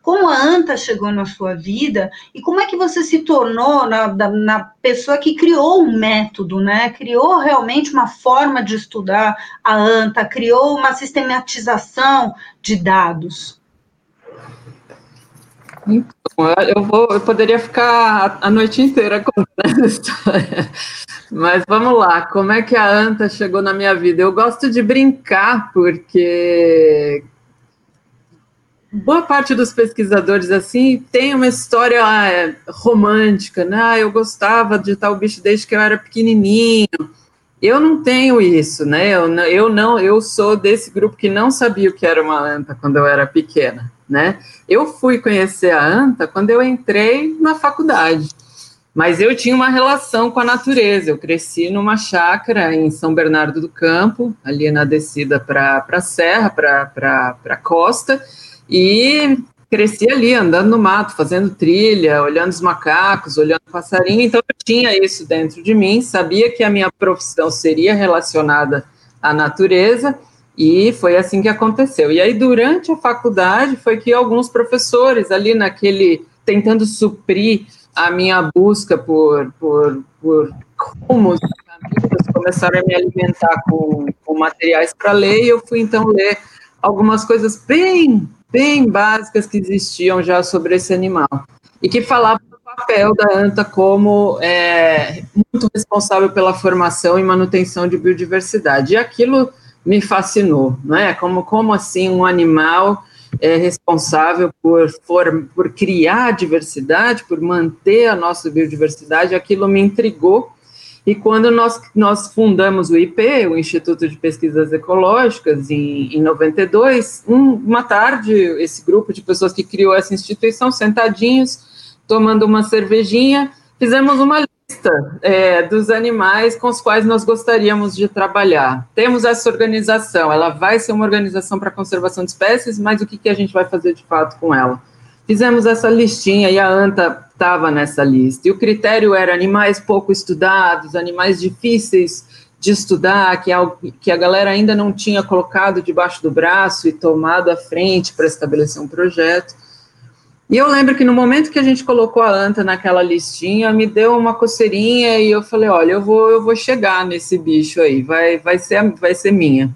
como a anta chegou na sua vida e como é que você se tornou na, na, pessoa que criou um método, né? Criou realmente uma forma de estudar a anta, criou uma sistematização de dados. Eu, vou, eu poderia ficar a noite inteira contando essa história. Mas vamos lá, como é que a Anta chegou na minha vida? Eu gosto de brincar, porque boa parte dos pesquisadores assim tem uma história é, romântica, né? Ah, eu gostava de tal bicho desde que eu era pequenininho. Eu não tenho isso, né? Eu, eu não, eu sou desse grupo que não sabia o que era uma anta quando eu era pequena né? Eu fui conhecer a anta quando eu entrei na faculdade, mas eu tinha uma relação com a natureza. Eu cresci numa chácara em São Bernardo do Campo, ali na descida para a serra, para a costa, e cresci ali, andando no mato, fazendo trilha, olhando os macacos, olhando o passarinho. Então eu tinha isso dentro de mim, sabia que a minha profissão seria relacionada à natureza e foi assim que aconteceu. E aí, durante a faculdade, foi que alguns professores ali naquele, tentando suprir a minha busca por, por, por rumos, começaram a me alimentar com, com materiais para ler, e eu fui então ler algumas coisas bem, bem básicas que existiam já sobre esse animal, e que falavam do papel da anta como é, muito responsável pela formação e manutenção de biodiversidade. E aquilo me fascinou, não é? Como, como assim um animal é responsável por, por, por criar diversidade, por manter a nossa biodiversidade, aquilo me intrigou. E quando nós, nós fundamos o IP, o Instituto de Pesquisas Ecológicas, em, em 92, um, uma tarde, esse grupo de pessoas que criou essa instituição, sentadinhos, tomando uma cervejinha, fizemos uma lista é, dos animais com os quais nós gostaríamos de trabalhar. Temos essa organização, ela vai ser uma organização para conservação de espécies, mas o que, que a gente vai fazer de fato com ela? Fizemos essa listinha e a ANTA estava nessa lista. E o critério era animais pouco estudados, animais difíceis de estudar, que, é que a galera ainda não tinha colocado debaixo do braço e tomado à frente para estabelecer um projeto. E eu lembro que no momento que a gente colocou a anta naquela listinha, me deu uma coceirinha e eu falei, olha, eu vou, eu vou chegar nesse bicho aí, vai, vai, ser, vai ser minha.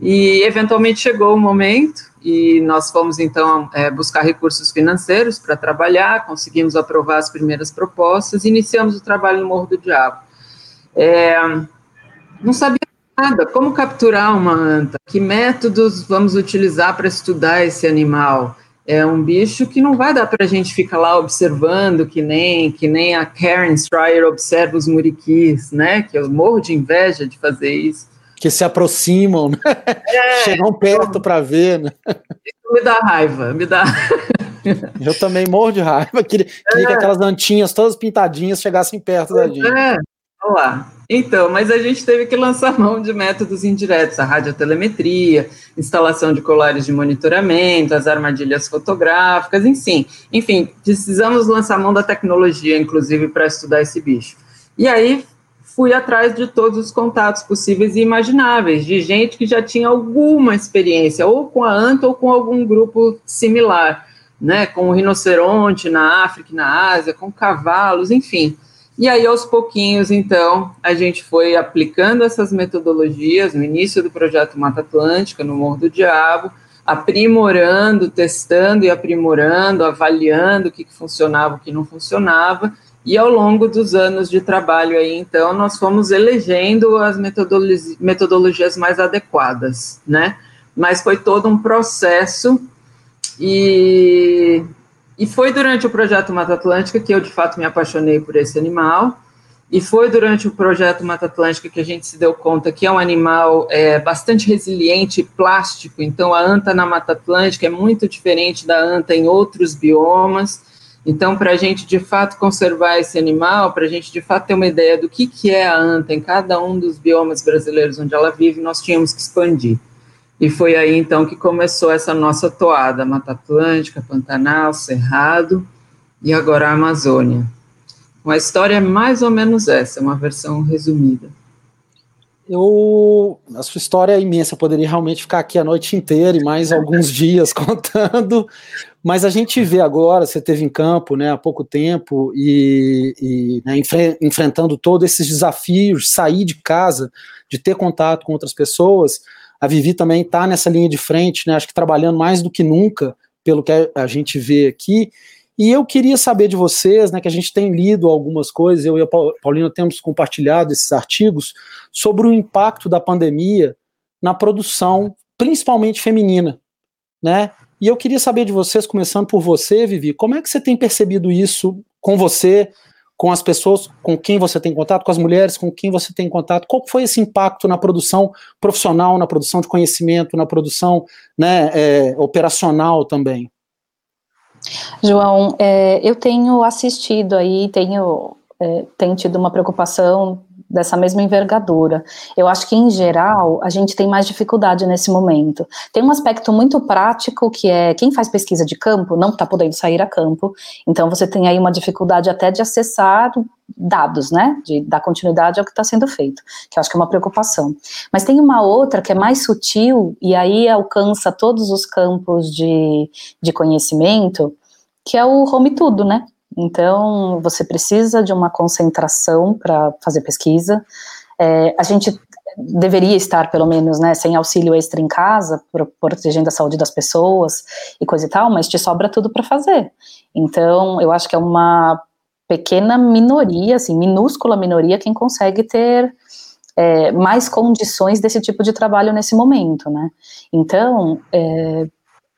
E eventualmente chegou o momento e nós fomos então é, buscar recursos financeiros para trabalhar, conseguimos aprovar as primeiras propostas, iniciamos o trabalho no Morro do Diabo. É, não sabia nada, como capturar uma anta, que métodos vamos utilizar para estudar esse animal, é um bicho que não vai dar para a gente ficar lá observando que nem que nem a Karen Stryer observa os muriquis, né? Que eu morro de inveja de fazer isso. Que se aproximam, né? É, chegam perto para ver, né? Isso me dá raiva, me dá. Eu também morro de raiva. Queria, queria é. que aquelas antinhas todas pintadinhas chegassem perto da gente. É, vamos lá. Então, mas a gente teve que lançar mão de métodos indiretos, a radiotelemetria, instalação de colares de monitoramento, as armadilhas fotográficas, enfim. Enfim, precisamos lançar mão da tecnologia, inclusive, para estudar esse bicho. E aí fui atrás de todos os contatos possíveis e imagináveis, de gente que já tinha alguma experiência, ou com a ANTA ou com algum grupo similar, né, com o rinoceronte na África na Ásia, com cavalos, enfim. E aí, aos pouquinhos, então, a gente foi aplicando essas metodologias no início do projeto Mata Atlântica, no Morro do Diabo, aprimorando, testando e aprimorando, avaliando o que, que funcionava, o que não funcionava, e ao longo dos anos de trabalho aí, então, nós fomos elegendo as metodologi metodologias mais adequadas, né? Mas foi todo um processo e e foi durante o projeto Mata Atlântica que eu, de fato, me apaixonei por esse animal. e foi durante o projeto Mata Atlântica que a gente se deu conta que é um animal é, bastante resiliente e plástico. Então, a anta na Mata Atlântica é muito diferente da anta em outros biomas. Então, para a gente de fato conservar esse animal, para a gente de fato ter uma ideia do que, que é a anta em cada um dos biomas brasileiros onde ela vive, nós tínhamos que expandir. E foi aí então que começou essa nossa toada: Mata Atlântica, Pantanal, Cerrado e agora a Amazônia. A história é mais ou menos essa, uma versão resumida. Eu, a sua história é imensa, eu poderia realmente ficar aqui a noite inteira e mais alguns dias contando, mas a gente vê agora, você teve em campo né, há pouco tempo e, e né, enfre enfrentando todos esses desafios, sair de casa, de ter contato com outras pessoas, a Vivi também está nessa linha de frente, né, acho que trabalhando mais do que nunca, pelo que a gente vê aqui, e eu queria saber de vocês, né, que a gente tem lido algumas coisas, eu e a Paulina temos compartilhado esses artigos sobre o impacto da pandemia na produção, principalmente feminina, né? E eu queria saber de vocês, começando por você, Vivi, como é que você tem percebido isso com você, com as pessoas com quem você tem contato, com as mulheres com quem você tem contato? Qual foi esse impacto na produção profissional, na produção de conhecimento, na produção né, é, operacional também? João, é, eu tenho assistido aí, tenho, é, tenho tido uma preocupação dessa mesma envergadura. Eu acho que, em geral, a gente tem mais dificuldade nesse momento. Tem um aspecto muito prático que é quem faz pesquisa de campo não está podendo sair a campo, então você tem aí uma dificuldade até de acessar dados, né? De dar continuidade ao que está sendo feito, que eu acho que é uma preocupação. Mas tem uma outra que é mais sutil e aí alcança todos os campos de, de conhecimento, que é o home tudo, né? Então, você precisa de uma concentração para fazer pesquisa. É, a gente deveria estar, pelo menos, né, sem auxílio extra em casa, protegendo a saúde das pessoas e coisa e tal, mas te sobra tudo para fazer. Então, eu acho que é uma pequena minoria, assim, minúscula minoria, quem consegue ter é, mais condições desse tipo de trabalho nesse momento, né? Então, é,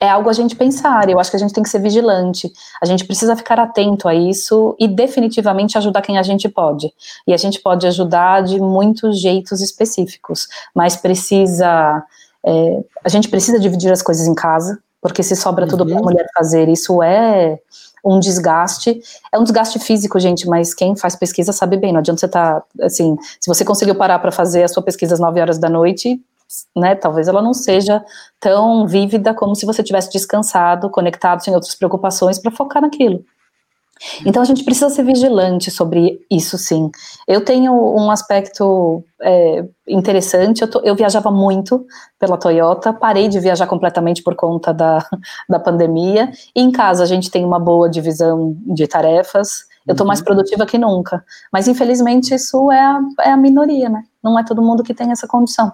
é algo a gente pensar. Eu acho que a gente tem que ser vigilante. A gente precisa ficar atento a isso e definitivamente ajudar quem a gente pode. E a gente pode ajudar de muitos jeitos específicos, mas precisa. É, a gente precisa dividir as coisas em casa, porque se sobra tudo para a uhum. mulher fazer, isso é um desgaste. É um desgaste físico, gente, mas quem faz pesquisa sabe bem. Não adianta você estar, tá, assim, se você conseguiu parar para fazer a sua pesquisa às 9 horas da noite, né, talvez ela não seja tão vívida como se você tivesse descansado, conectado sem outras preocupações para focar naquilo. Então a gente precisa ser vigilante sobre isso, sim. Eu tenho um aspecto é, interessante. Eu, tô, eu, viajava muito pela Toyota, parei de viajar completamente por conta da, da pandemia. E em casa a gente tem uma boa divisão de tarefas. Eu estou mais uhum. produtiva que nunca. Mas infelizmente isso é a, é a minoria, né? Não é todo mundo que tem essa condição.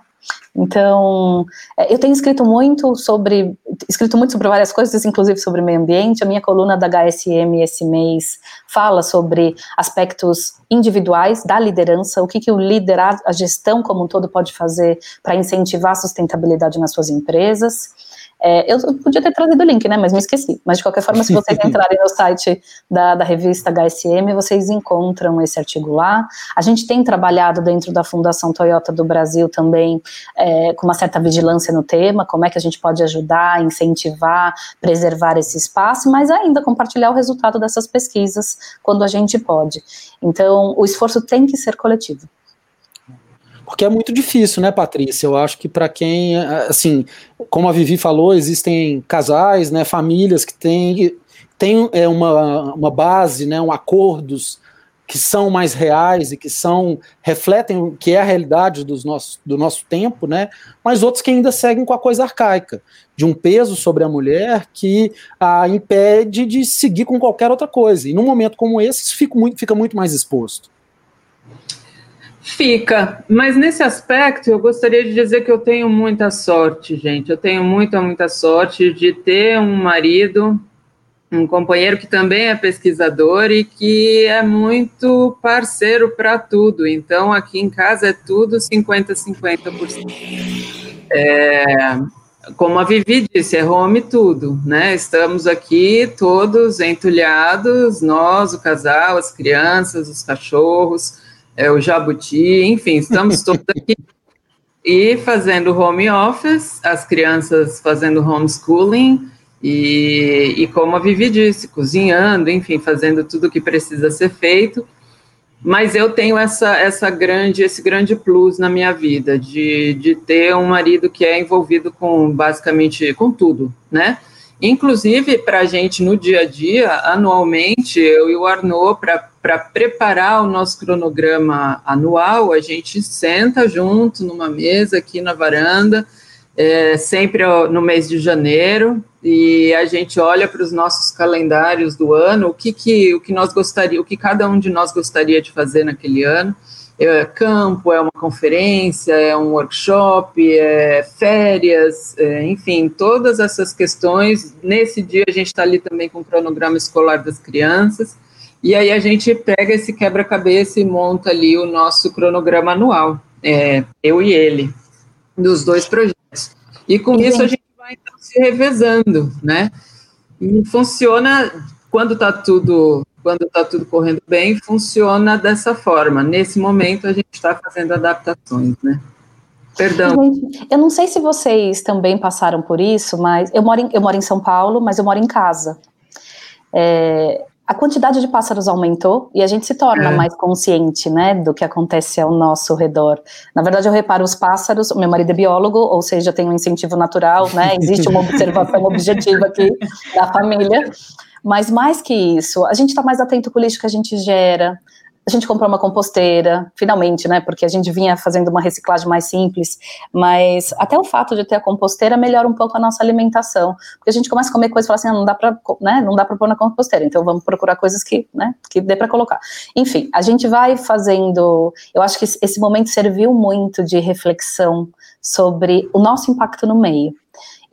Então, é, eu tenho escrito muito sobre, escrito muito sobre várias coisas, inclusive sobre meio ambiente. A minha coluna da HSM esse mês fala sobre aspectos individuais da liderança, o que, que o líder, a gestão como um todo pode fazer para incentivar a sustentabilidade nas suas empresas. É, eu podia ter trazido o link, né, mas me esqueci. Mas de qualquer forma, se vocês entrarem no site da, da revista HSM, vocês encontram esse artigo lá. A gente tem trabalhado dentro da Fundação Toyota do Brasil também é, com uma certa vigilância no tema, como é que a gente pode ajudar, incentivar, preservar esse espaço, mas ainda compartilhar o resultado dessas pesquisas quando a gente pode. Então, o esforço tem que ser coletivo. Porque é muito difícil, né, Patrícia? Eu acho que para quem, assim, como a Vivi falou, existem casais, né, famílias que têm, têm é, uma, uma base, né, um acordos que são mais reais e que são refletem o que é a realidade dos nossos, do nosso tempo, né? Mas outros que ainda seguem com a coisa arcaica, de um peso sobre a mulher que a impede de seguir com qualquer outra coisa. E num momento como esse, fica muito, fica muito mais exposto. Fica, mas nesse aspecto eu gostaria de dizer que eu tenho muita sorte, gente. Eu tenho muita, muita sorte de ter um marido, um companheiro que também é pesquisador e que é muito parceiro para tudo. Então, aqui em casa é tudo 50-50%. É, como a Vivi disse, é home tudo, né? Estamos aqui todos entulhados, nós, o casal, as crianças, os cachorros é o Jabuti, enfim, estamos todos aqui e fazendo home office, as crianças fazendo homeschooling e, e como a Vivi disse, cozinhando, enfim, fazendo tudo o que precisa ser feito. Mas eu tenho essa, essa grande, esse grande plus na minha vida, de, de ter um marido que é envolvido com basicamente com tudo, né? Inclusive, para a gente no dia a dia, anualmente, eu e o Arnaud, para preparar o nosso cronograma anual, a gente senta junto numa mesa aqui na varanda, é, sempre no mês de janeiro, e a gente olha para os nossos calendários do ano, o que, que, o que nós gostaria, o que cada um de nós gostaria de fazer naquele ano, é campo, é uma conferência, é um workshop, é férias, é, enfim, todas essas questões. Nesse dia a gente está ali também com o cronograma escolar das crianças, e aí a gente pega esse quebra-cabeça e monta ali o nosso cronograma anual, é, eu e ele, dos dois projetos. E com isso a gente vai então, se revezando, né? E funciona quando está tudo quando está tudo correndo bem, funciona dessa forma. Nesse momento, a gente está fazendo adaptações, né? Perdão. Eu não sei se vocês também passaram por isso, mas eu moro em, eu moro em São Paulo, mas eu moro em casa. É, a quantidade de pássaros aumentou e a gente se torna é. mais consciente, né, do que acontece ao nosso redor. Na verdade, eu reparo os pássaros, meu marido é biólogo, ou seja, tem um incentivo natural, né, existe uma observação objetiva aqui da família, mas mais que isso, a gente está mais atento com o lixo que a gente gera. A gente comprou uma composteira, finalmente, né? Porque a gente vinha fazendo uma reciclagem mais simples, mas até o fato de ter a composteira melhora um pouco a nossa alimentação. Porque a gente começa a comer coisas e fala assim, ah, não dá para, né? Não dá para pôr na composteira, então vamos procurar coisas que, né, que dê para colocar. Enfim, a gente vai fazendo. Eu acho que esse momento serviu muito de reflexão sobre o nosso impacto no meio.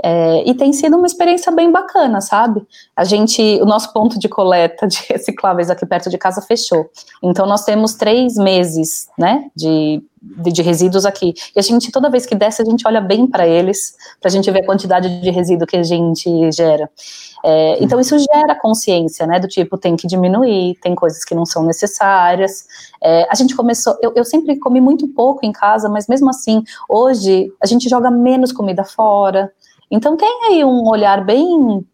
É, e tem sido uma experiência bem bacana, sabe? A gente, o nosso ponto de coleta de recicláveis aqui perto de casa fechou. Então nós temos três meses, né, de, de, de resíduos aqui. E a gente, toda vez que desce, a gente olha bem para eles, para a gente ver a quantidade de resíduo que a gente gera. É, então isso gera consciência, né, do tipo, tem que diminuir, tem coisas que não são necessárias. É, a gente começou, eu, eu sempre comi muito pouco em casa, mas mesmo assim, hoje a gente joga menos comida fora, então tem aí um olhar bem,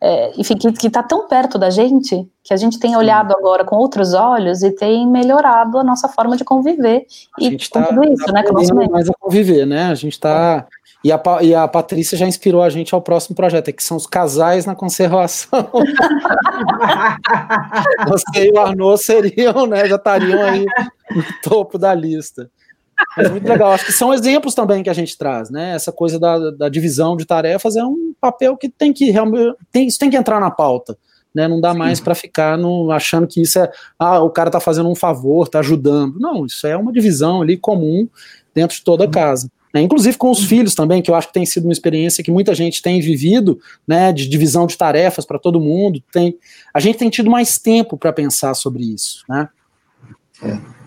é, enfim, que está tão perto da gente, que a gente tem olhado agora com outros olhos e tem melhorado a nossa forma de conviver. A e gente tá, tudo isso, tá né? Com mais a conviver, né? A gente está. E a, e a Patrícia já inspirou a gente ao próximo projeto, que são os casais na conservação. Você e o Arnaud seriam, né? Já estariam aí no topo da lista. Mas muito legal. Acho que são exemplos também que a gente traz, né? Essa coisa da, da divisão de tarefas é um papel que tem que realmente. Tem, isso tem que entrar na pauta. Né, não dá Sim. mais para ficar no, achando que isso é ah, o cara está fazendo um favor, está ajudando. Não, isso é uma divisão ali comum dentro de toda a casa. Né, inclusive com os filhos também, que eu acho que tem sido uma experiência que muita gente tem vivido, né, de divisão de tarefas para todo mundo. Tem, a gente tem tido mais tempo para pensar sobre isso, né? É.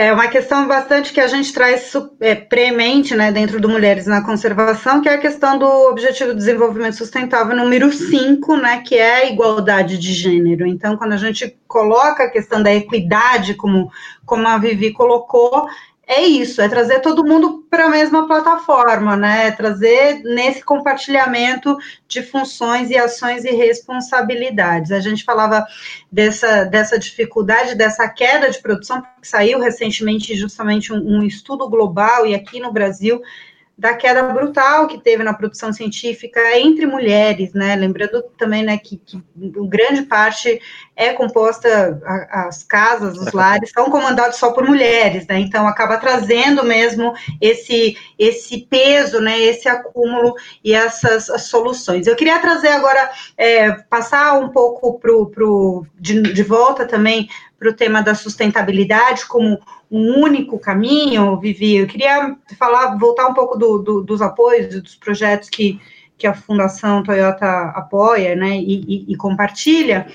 É uma questão bastante que a gente traz é, premente né, dentro do Mulheres na Conservação, que é a questão do Objetivo de Desenvolvimento Sustentável número 5, né, que é a igualdade de gênero. Então, quando a gente coloca a questão da equidade, como, como a Vivi colocou, é isso, é trazer todo mundo para a mesma plataforma, né? É trazer nesse compartilhamento de funções e ações e responsabilidades. A gente falava dessa, dessa dificuldade, dessa queda de produção, porque saiu recentemente justamente um, um estudo global, e aqui no Brasil da queda brutal que teve na produção científica entre mulheres, né? Lembrando também, né, que, que grande parte é composta, a, as casas, os lares são comandados só por mulheres, né? Então acaba trazendo mesmo esse esse peso, né? Esse acúmulo e essas soluções. Eu queria trazer agora, é, passar um pouco pro, pro de, de volta também para o tema da sustentabilidade como um único caminho, Vivi. Eu queria falar, voltar um pouco do, do, dos apoios, dos projetos que, que a Fundação Toyota apoia, né, e, e, e, compartilha,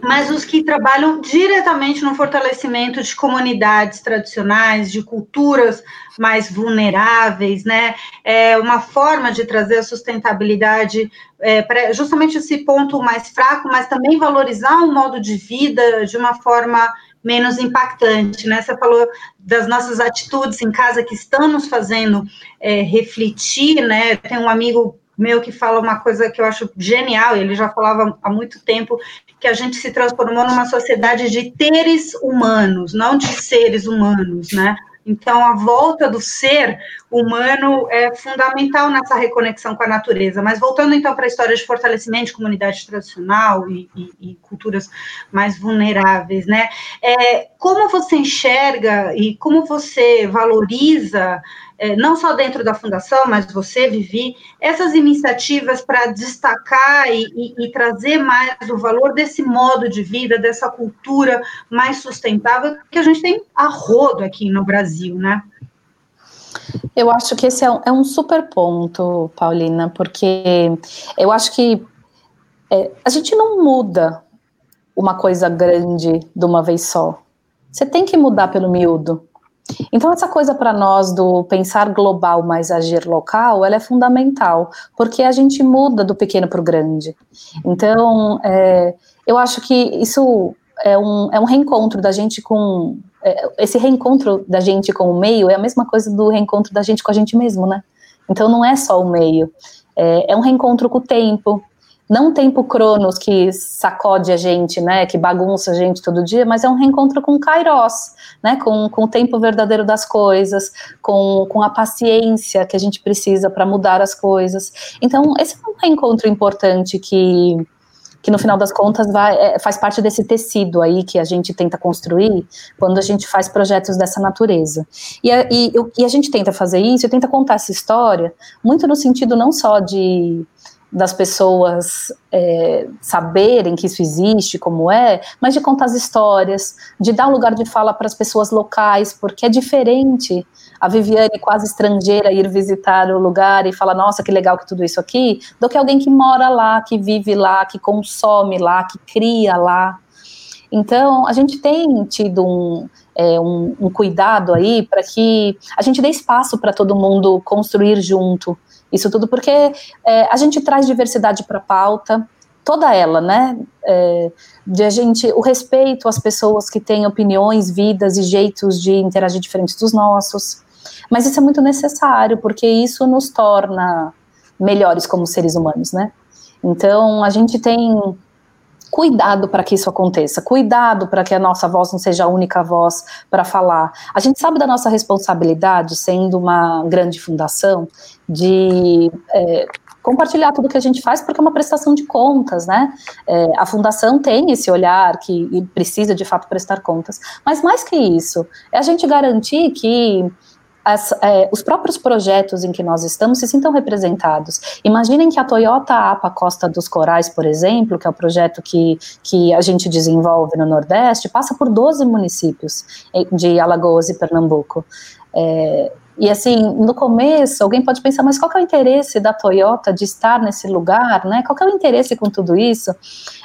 mas os que trabalham diretamente no fortalecimento de comunidades tradicionais, de culturas mais vulneráveis, né, é uma forma de trazer a sustentabilidade é, para justamente esse ponto mais fraco, mas também valorizar um modo de vida de uma forma menos impactante, né? Você falou das nossas atitudes em casa que estão nos fazendo é, refletir, né? Tem um amigo meu que fala uma coisa que eu acho genial, ele já falava há muito tempo, que a gente se transformou numa sociedade de teres humanos, não de seres humanos, né? Então, a volta do ser humano é fundamental nessa reconexão com a natureza. Mas voltando então para a história de fortalecimento de comunidade tradicional e, e, e culturas mais vulneráveis, né? É, como você enxerga e como você valoriza é, não só dentro da fundação, mas você, Vivi, essas iniciativas para destacar e, e, trazer mais o valor desse modo de vida, dessa cultura mais sustentável que a gente tem a rodo aqui no Brasil, né? Eu acho que esse é um, é um super ponto, Paulina, porque eu acho que é, a gente não muda uma coisa grande de uma vez só. Você tem que mudar pelo miúdo. Então, essa coisa para nós do pensar global, mas agir local, ela é fundamental, porque a gente muda do pequeno para o grande. Então, é, eu acho que isso é um, é um reencontro da gente com. É, esse reencontro da gente com o meio é a mesma coisa do reencontro da gente com a gente mesmo, né? Então, não é só o meio. É, é um reencontro com o tempo, não um tempo cronos que sacode a gente, né, que bagunça a gente todo dia, mas é um reencontro com o Kairos, né, com, com o tempo verdadeiro das coisas, com, com a paciência que a gente precisa para mudar as coisas. Então, esse é um reencontro importante que, que no final das contas vai, é, faz parte desse tecido aí que a gente tenta construir quando a gente faz projetos dessa natureza. E a, e, e a gente tenta fazer isso, tenta contar essa história, muito no sentido não só de das pessoas é, saberem que isso existe, como é, mas de contar as histórias, de dar um lugar de fala para as pessoas locais, porque é diferente a Viviane, quase estrangeira, ir visitar o lugar e falar, nossa, que legal que tudo isso aqui, do que alguém que mora lá, que vive lá, que consome lá, que cria lá. Então, a gente tem tido um, é, um, um cuidado aí para que a gente dê espaço para todo mundo construir junto isso tudo porque é, a gente traz diversidade para a pauta, toda ela, né? É, de a gente, o respeito às pessoas que têm opiniões, vidas e jeitos de interagir diferentes dos nossos. Mas isso é muito necessário, porque isso nos torna melhores como seres humanos, né? Então, a gente tem cuidado para que isso aconteça, cuidado para que a nossa voz não seja a única voz para falar. A gente sabe da nossa responsabilidade, sendo uma grande fundação, de é, compartilhar tudo que a gente faz, porque é uma prestação de contas, né? É, a fundação tem esse olhar que precisa de fato prestar contas, mas mais que isso, é a gente garantir que as, é, os próprios projetos em que nós estamos se sintam representados. Imaginem que a Toyota APA Costa dos Corais, por exemplo, que é o projeto que, que a gente desenvolve no Nordeste, passa por 12 municípios de Alagoas e Pernambuco. É, e assim, no começo, alguém pode pensar, mas qual é o interesse da Toyota de estar nesse lugar, né? Qual é o interesse com tudo isso?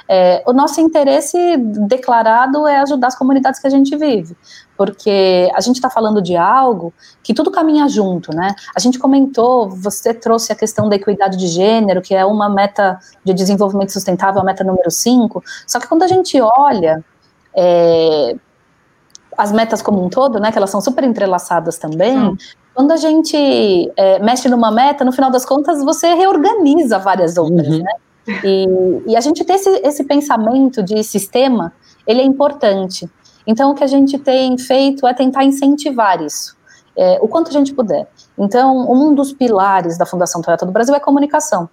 É, o nosso interesse declarado é ajudar as comunidades que a gente vive, porque a gente está falando de algo que tudo caminha junto, né? A gente comentou, você trouxe a questão da equidade de gênero, que é uma meta de desenvolvimento sustentável, a meta número 5, só que quando a gente olha é, as metas como um todo, né, que elas são super entrelaçadas também, hum. Quando a gente é, mexe numa meta, no final das contas, você reorganiza várias outras, uhum. né? E, e, a gente ter esse, esse pensamento de sistema, ele é importante. Então, o que a gente tem feito é tentar incentivar isso, é, o quanto a gente puder. Então, um dos pilares da Fundação Toyota do Brasil é comunicação.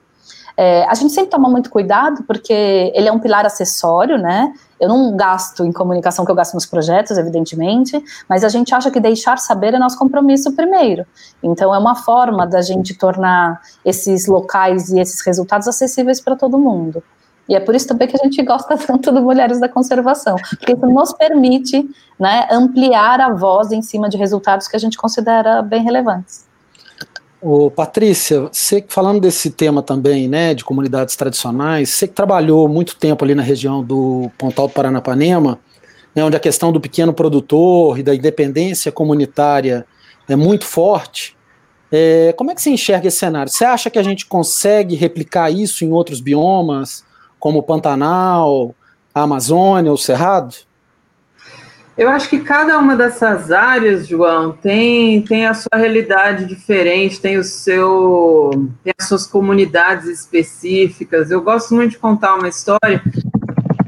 É, a gente sempre toma muito cuidado, porque ele é um pilar acessório, né? Eu não gasto em comunicação que eu gasto nos projetos, evidentemente, mas a gente acha que deixar saber é nosso compromisso primeiro. Então, é uma forma da gente tornar esses locais e esses resultados acessíveis para todo mundo. E é por isso também que a gente gosta tanto do Mulheres da Conservação, porque isso nos permite né, ampliar a voz em cima de resultados que a gente considera bem relevantes. Ô, Patrícia, você falando desse tema também, né, de comunidades tradicionais, você que trabalhou muito tempo ali na região do Pontal do Paranapanema, né, onde a questão do pequeno produtor e da independência comunitária é muito forte, é, como é que você enxerga esse cenário? Você acha que a gente consegue replicar isso em outros biomas, como o Pantanal, a Amazônia, o Cerrado? Eu acho que cada uma dessas áreas, João, tem, tem a sua realidade diferente, tem o seu tem as suas comunidades específicas. Eu gosto muito de contar uma história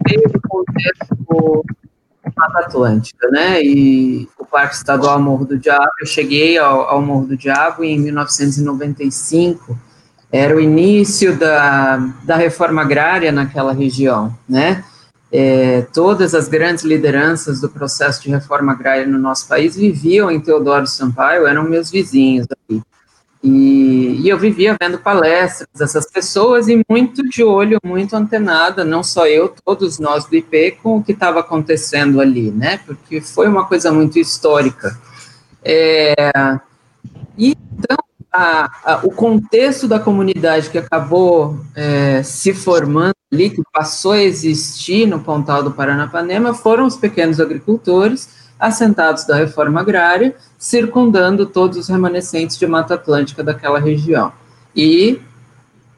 desde o contexto Mata Atlântica, né? E o Parque Estadual Morro do Diabo. Eu cheguei ao, ao Morro do Diabo em 1995. Era o início da, da reforma agrária naquela região, né? É, todas as grandes lideranças do processo de reforma agrária no nosso país viviam em Teodoro Sampaio, eram meus vizinhos aqui. E, e, eu vivia vendo palestras dessas pessoas e muito de olho, muito antenada, não só eu, todos nós do IP, com o que estava acontecendo ali, né? Porque foi uma coisa muito histórica. É, e então, a, a, o contexto da comunidade que acabou é, se formando ali, que passou a existir no Pontal do Paranapanema, foram os pequenos agricultores assentados da reforma agrária, circundando todos os remanescentes de Mata Atlântica daquela região. E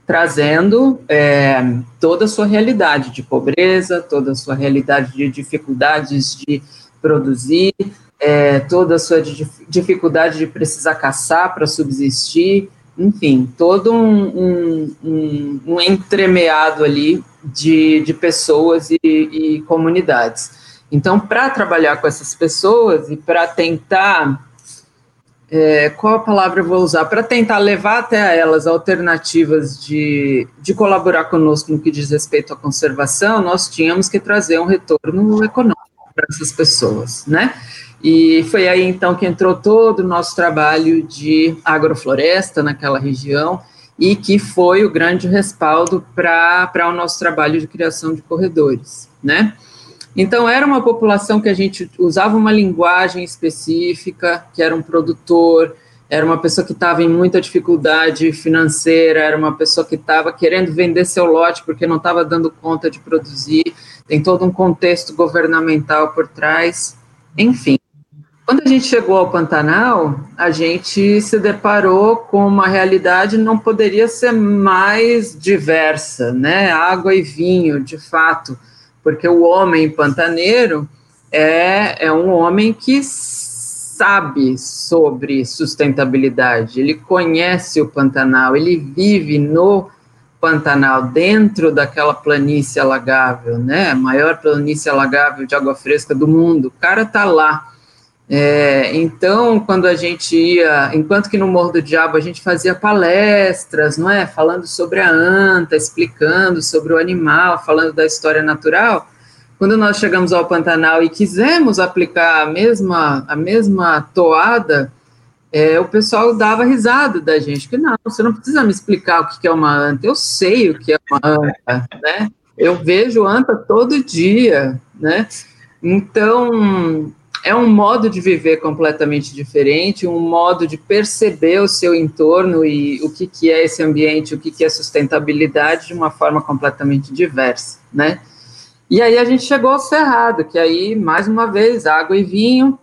trazendo é, toda a sua realidade de pobreza, toda a sua realidade de dificuldades de produzir, é, toda a sua dificuldade de precisar caçar para subsistir, enfim, todo um, um, um, um entremeado ali de, de pessoas e, e comunidades. Então, para trabalhar com essas pessoas e para tentar é, qual a palavra eu vou usar? Para tentar levar até elas alternativas de, de colaborar conosco no que diz respeito à conservação, nós tínhamos que trazer um retorno econômico para essas pessoas, né? E foi aí então que entrou todo o nosso trabalho de agrofloresta naquela região e que foi o grande respaldo para o nosso trabalho de criação de corredores, né? Então, era uma população que a gente usava uma linguagem específica, que era um produtor, era uma pessoa que estava em muita dificuldade financeira, era uma pessoa que estava querendo vender seu lote porque não estava dando conta de produzir, tem todo um contexto governamental por trás, enfim. Quando a gente chegou ao Pantanal, a gente se deparou com uma realidade não poderia ser mais diversa, né? Água e vinho, de fato, porque o homem pantaneiro é, é um homem que sabe sobre sustentabilidade, ele conhece o Pantanal, ele vive no Pantanal, dentro daquela planície alagável, né? Maior planície alagável de água fresca do mundo. O cara tá lá é, então, quando a gente ia, enquanto que no Morro do Diabo a gente fazia palestras, não é, falando sobre a anta, explicando sobre o animal, falando da história natural, quando nós chegamos ao Pantanal e quisemos aplicar a mesma, a mesma toada, é, o pessoal dava risada da gente, que não, você não precisa me explicar o que é uma anta, eu sei o que é uma anta, né? Eu vejo anta todo dia, né? Então, é um modo de viver completamente diferente, um modo de perceber o seu entorno e o que, que é esse ambiente, o que, que é sustentabilidade de uma forma completamente diversa, né? E aí a gente chegou ao Cerrado, que aí, mais uma vez, água e vinho,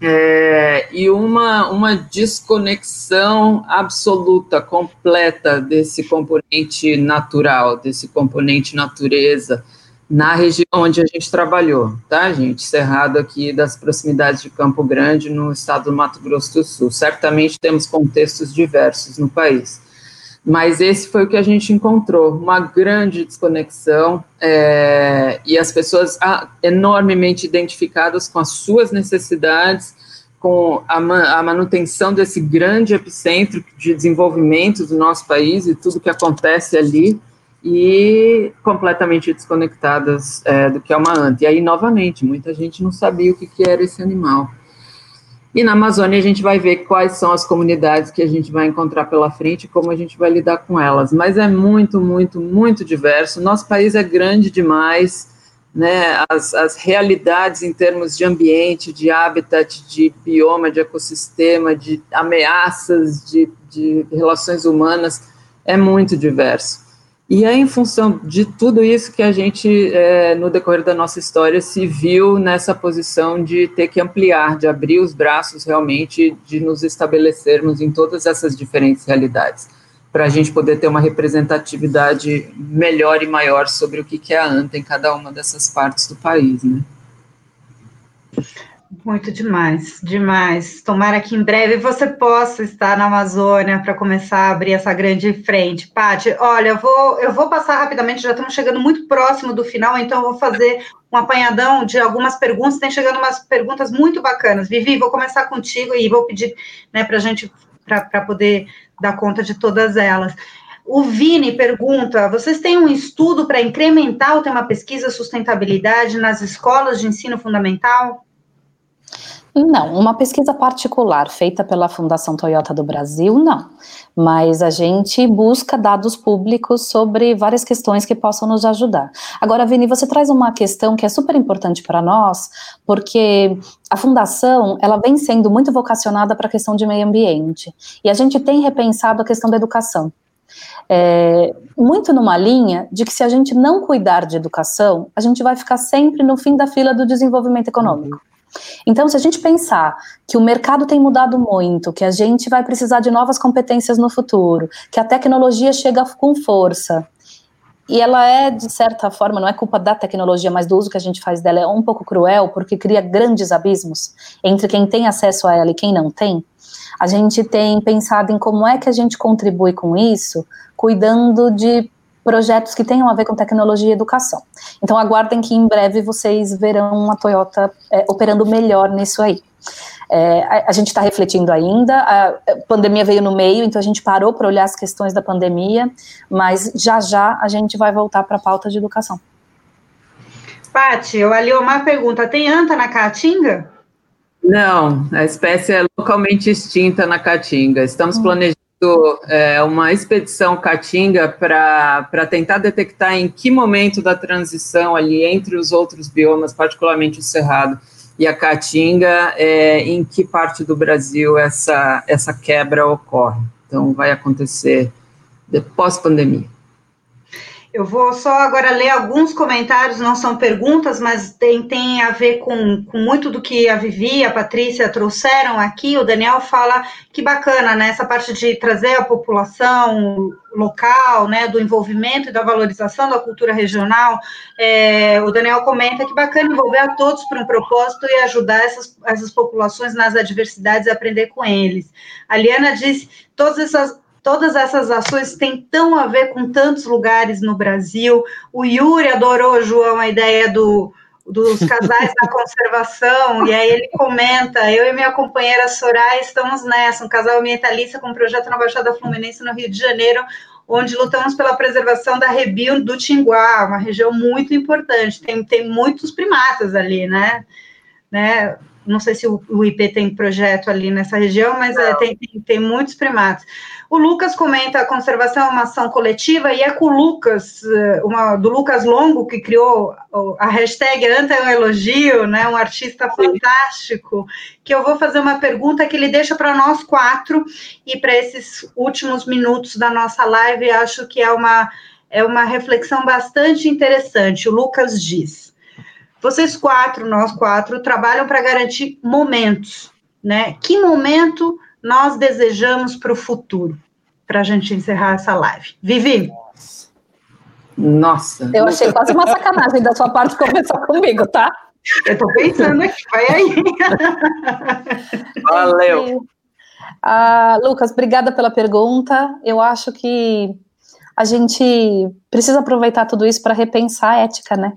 é, e uma, uma desconexão absoluta, completa desse componente natural, desse componente natureza, na região onde a gente trabalhou, tá, gente? Cerrado aqui das proximidades de Campo Grande, no estado do Mato Grosso do Sul. Certamente temos contextos diversos no país, mas esse foi o que a gente encontrou: uma grande desconexão é, e as pessoas ah, enormemente identificadas com as suas necessidades, com a, a manutenção desse grande epicentro de desenvolvimento do nosso país e tudo que acontece ali e completamente desconectadas é, do que é uma anta. E aí, novamente, muita gente não sabia o que, que era esse animal. E na Amazônia a gente vai ver quais são as comunidades que a gente vai encontrar pela frente e como a gente vai lidar com elas. Mas é muito, muito, muito diverso. Nosso país é grande demais, né? As, as realidades em termos de ambiente, de habitat, de bioma, de ecossistema, de ameaças, de, de relações humanas, é muito diverso. E é em função de tudo isso que a gente, é, no decorrer da nossa história, se viu nessa posição de ter que ampliar, de abrir os braços realmente, de nos estabelecermos em todas essas diferentes realidades, para a gente poder ter uma representatividade melhor e maior sobre o que é a ANTA em cada uma dessas partes do país, né? Muito demais, demais. Tomara que em breve você possa estar na Amazônia para começar a abrir essa grande frente. Pati, olha, eu vou, eu vou passar rapidamente, já estamos chegando muito próximo do final, então eu vou fazer um apanhadão de algumas perguntas. Tem chegando umas perguntas muito bacanas. Vivi, vou começar contigo e vou pedir né, para a gente, para poder dar conta de todas elas. O Vini pergunta: vocês têm um estudo para incrementar o tema pesquisa sustentabilidade nas escolas de ensino fundamental? Não, uma pesquisa particular feita pela Fundação Toyota do Brasil, não. Mas a gente busca dados públicos sobre várias questões que possam nos ajudar. Agora, Vini, você traz uma questão que é super importante para nós, porque a fundação ela vem sendo muito vocacionada para a questão de meio ambiente. E a gente tem repensado a questão da educação. É, muito numa linha de que se a gente não cuidar de educação, a gente vai ficar sempre no fim da fila do desenvolvimento econômico. Então, se a gente pensar que o mercado tem mudado muito, que a gente vai precisar de novas competências no futuro, que a tecnologia chega com força, e ela é, de certa forma, não é culpa da tecnologia, mas do uso que a gente faz dela, é um pouco cruel, porque cria grandes abismos entre quem tem acesso a ela e quem não tem. A gente tem pensado em como é que a gente contribui com isso, cuidando de projetos que tenham a ver com tecnologia e educação. Então aguardem que em breve vocês verão a Toyota é, operando melhor nisso aí. É, a, a, gente está refletindo ainda, a, a pandemia veio no meio, então a gente parou para olhar as questões da pandemia, mas já já a gente vai voltar para a pauta de educação. Pati, o Aliomar pergunta: tem anta na Caatinga? Não, a espécie é localmente extinta na Caatinga. Estamos hum. planejando é, uma expedição Caatinga para tentar detectar em que momento da transição ali entre os outros biomas, particularmente o Cerrado e a Caatinga, é, em que parte do Brasil essa, essa quebra ocorre. Então, vai acontecer pós-pandemia. Eu vou só agora ler alguns comentários, não são perguntas, mas tem, tem a ver com, com muito do que a Vivi e a Patrícia trouxeram aqui. O Daniel fala que bacana, né? Essa parte de trazer a população local, né? Do envolvimento e da valorização da cultura regional. É, o Daniel comenta que bacana envolver a todos para um propósito e ajudar essas, essas populações nas adversidades e aprender com eles. A Liana diz: todas essas Todas essas ações têm tão a ver com tantos lugares no Brasil. O Yuri adorou, João, a ideia do, dos casais da conservação, e aí ele comenta, eu e minha companheira Soraya estamos nessa, um casal ambientalista com um projeto na Baixada Fluminense, no Rio de Janeiro, onde lutamos pela preservação da Rebio do Tinguá, uma região muito importante, tem, tem muitos primatas ali, né? né? Não sei se o, o IP tem projeto ali nessa região, mas é, tem, tem, tem muitos primatas. O Lucas comenta a conservação é uma ação coletiva e é com o Lucas, eh, uma, do Lucas Longo, que criou a hashtag Anta é um elogio, né, um artista fantástico, que eu vou fazer uma pergunta que ele deixa para nós quatro e para esses últimos minutos da nossa live, acho que é uma, é uma reflexão bastante interessante. O Lucas diz: vocês quatro, nós quatro, trabalham para garantir momentos, né? Que momento nós desejamos para o futuro? Para a gente encerrar essa live. Vivi? Nossa. Eu achei quase uma sacanagem da sua parte começar comigo, tá? Eu tô pensando aqui, vai aí. Valeu. Uh, Lucas, obrigada pela pergunta. Eu acho que a gente precisa aproveitar tudo isso para repensar a ética, né?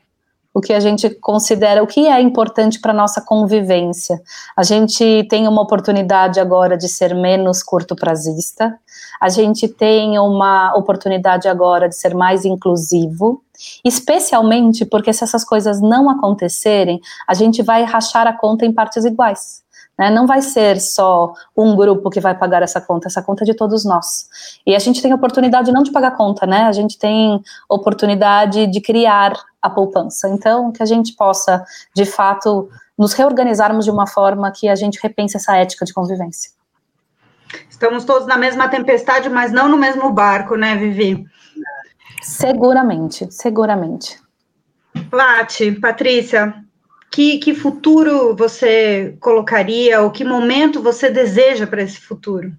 O que a gente considera, o que é importante para nossa convivência. A gente tem uma oportunidade agora de ser menos curto prazista, a gente tem uma oportunidade agora de ser mais inclusivo, especialmente porque se essas coisas não acontecerem, a gente vai rachar a conta em partes iguais. Né? Não vai ser só um grupo que vai pagar essa conta, essa conta é de todos nós. E a gente tem oportunidade não de pagar conta, né? A gente tem oportunidade de criar a poupança. Então, que a gente possa, de fato, nos reorganizarmos de uma forma que a gente repense essa ética de convivência. Estamos todos na mesma tempestade, mas não no mesmo barco, né, Vivi? Seguramente, seguramente. Lati, Patrícia, que, que futuro você colocaria, ou que momento você deseja para esse futuro?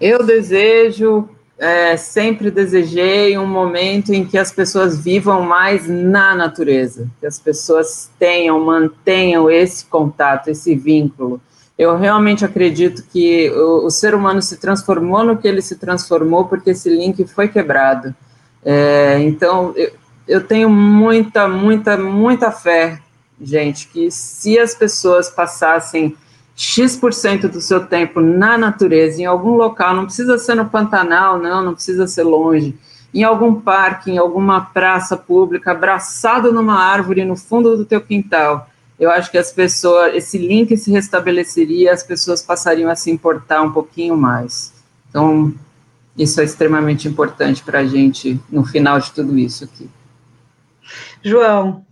Eu desejo é, sempre desejei um momento em que as pessoas vivam mais na natureza, que as pessoas tenham, mantenham esse contato, esse vínculo. Eu realmente acredito que o, o ser humano se transformou no que ele se transformou porque esse link foi quebrado. É, então, eu, eu tenho muita, muita, muita fé, gente, que se as pessoas passassem X% do seu tempo na natureza, em algum local, não precisa ser no Pantanal, não, não precisa ser longe, em algum parque, em alguma praça pública, abraçado numa árvore no fundo do teu quintal, eu acho que as pessoas, esse link se restabeleceria, as pessoas passariam a se importar um pouquinho mais. Então, isso é extremamente importante para a gente no final de tudo isso aqui. João,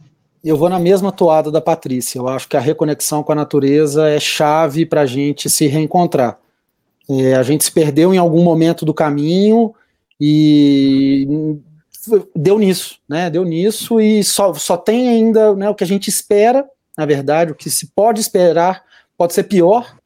eu vou na mesma toada da Patrícia. Eu acho que a reconexão com a natureza é chave para a gente se reencontrar. É, a gente se perdeu em algum momento do caminho e deu nisso, né? Deu nisso e só, só tem ainda né, o que a gente espera, na verdade, o que se pode esperar pode ser pior.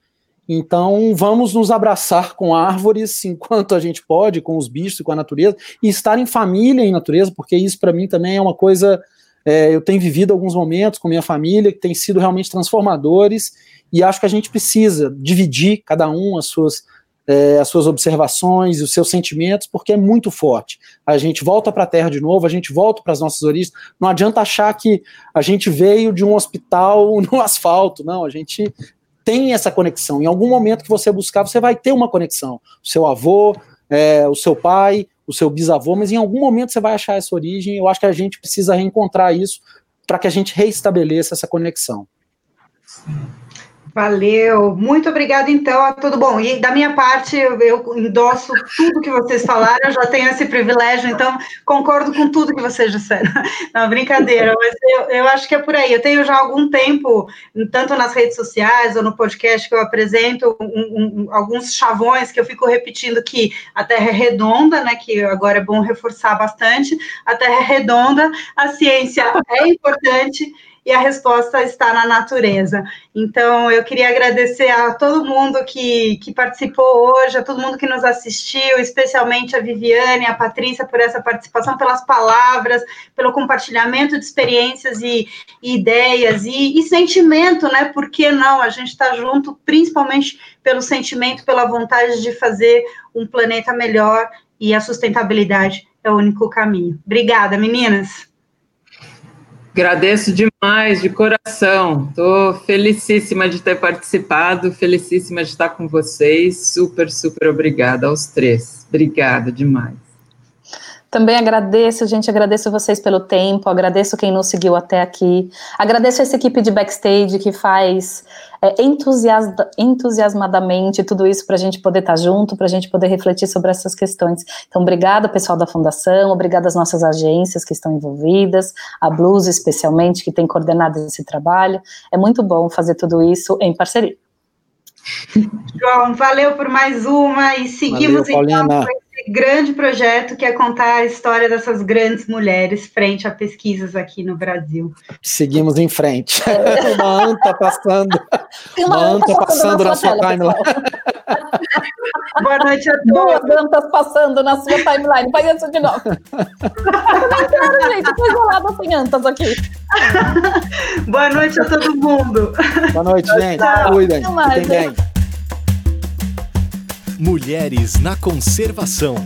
Então vamos nos abraçar com árvores enquanto a gente pode, com os bichos e com a natureza, e estar em família em natureza, porque isso para mim também é uma coisa é, eu tenho vivido alguns momentos com minha família que têm sido realmente transformadores e acho que a gente precisa dividir cada um as suas, é, as suas observações e os seus sentimentos, porque é muito forte. A gente volta para a Terra de novo, a gente volta para as nossas origens. Não adianta achar que a gente veio de um hospital no asfalto, não. A gente tem essa conexão. Em algum momento que você buscar, você vai ter uma conexão. O seu avô, é, o seu pai, o seu bisavô, mas em algum momento você vai achar essa origem. Eu acho que a gente precisa reencontrar isso para que a gente reestabeleça essa conexão. Valeu, muito obrigada então, tudo bom. E da minha parte, eu, eu endosso tudo que vocês falaram, eu já tenho esse privilégio, então concordo com tudo que vocês disseram. Não, brincadeira, mas eu, eu acho que é por aí. Eu tenho já algum tempo, tanto nas redes sociais ou no podcast que eu apresento, um, um, alguns chavões que eu fico repetindo que a Terra é redonda, né? Que agora é bom reforçar bastante. A Terra é redonda, a ciência é importante e a resposta está na natureza. Então, eu queria agradecer a todo mundo que, que participou hoje, a todo mundo que nos assistiu, especialmente a Viviane, a Patrícia, por essa participação, pelas palavras, pelo compartilhamento de experiências e, e ideias e, e, sentimento, né? Por que não? A gente está junto, principalmente pelo sentimento, pela vontade de fazer um planeta melhor e a sustentabilidade é o único caminho. Obrigada, meninas. Agradeço demais, de coração. Estou felicíssima de ter participado, felicíssima de estar com vocês. Super, super obrigada aos três. Obrigada demais. Também agradeço, gente, agradeço vocês pelo tempo, agradeço quem nos seguiu até aqui, agradeço essa equipe de backstage que faz é, entusiasma, entusiasmadamente tudo isso para a gente poder estar tá junto, para a gente poder refletir sobre essas questões. Então, obrigada, pessoal da Fundação, obrigada às nossas agências que estão envolvidas, a Blues especialmente, que tem coordenado esse trabalho. É muito bom fazer tudo isso em parceria. João, valeu por mais uma e seguimos valeu, então com esse grande projeto que é contar a história dessas grandes mulheres frente a pesquisas aqui no Brasil. Seguimos em frente. É. uma anta passando. uma, anta passando, passando na, na sua timeline. Boa noite a todos. Duas antas passando na sua timeline. Faz isso de novo. não quero, gente. Estou isolada sem antas aqui. Boa noite a todo mundo. Boa noite, gente. Cuidem. Fiquem bem. Mulheres na Conservação.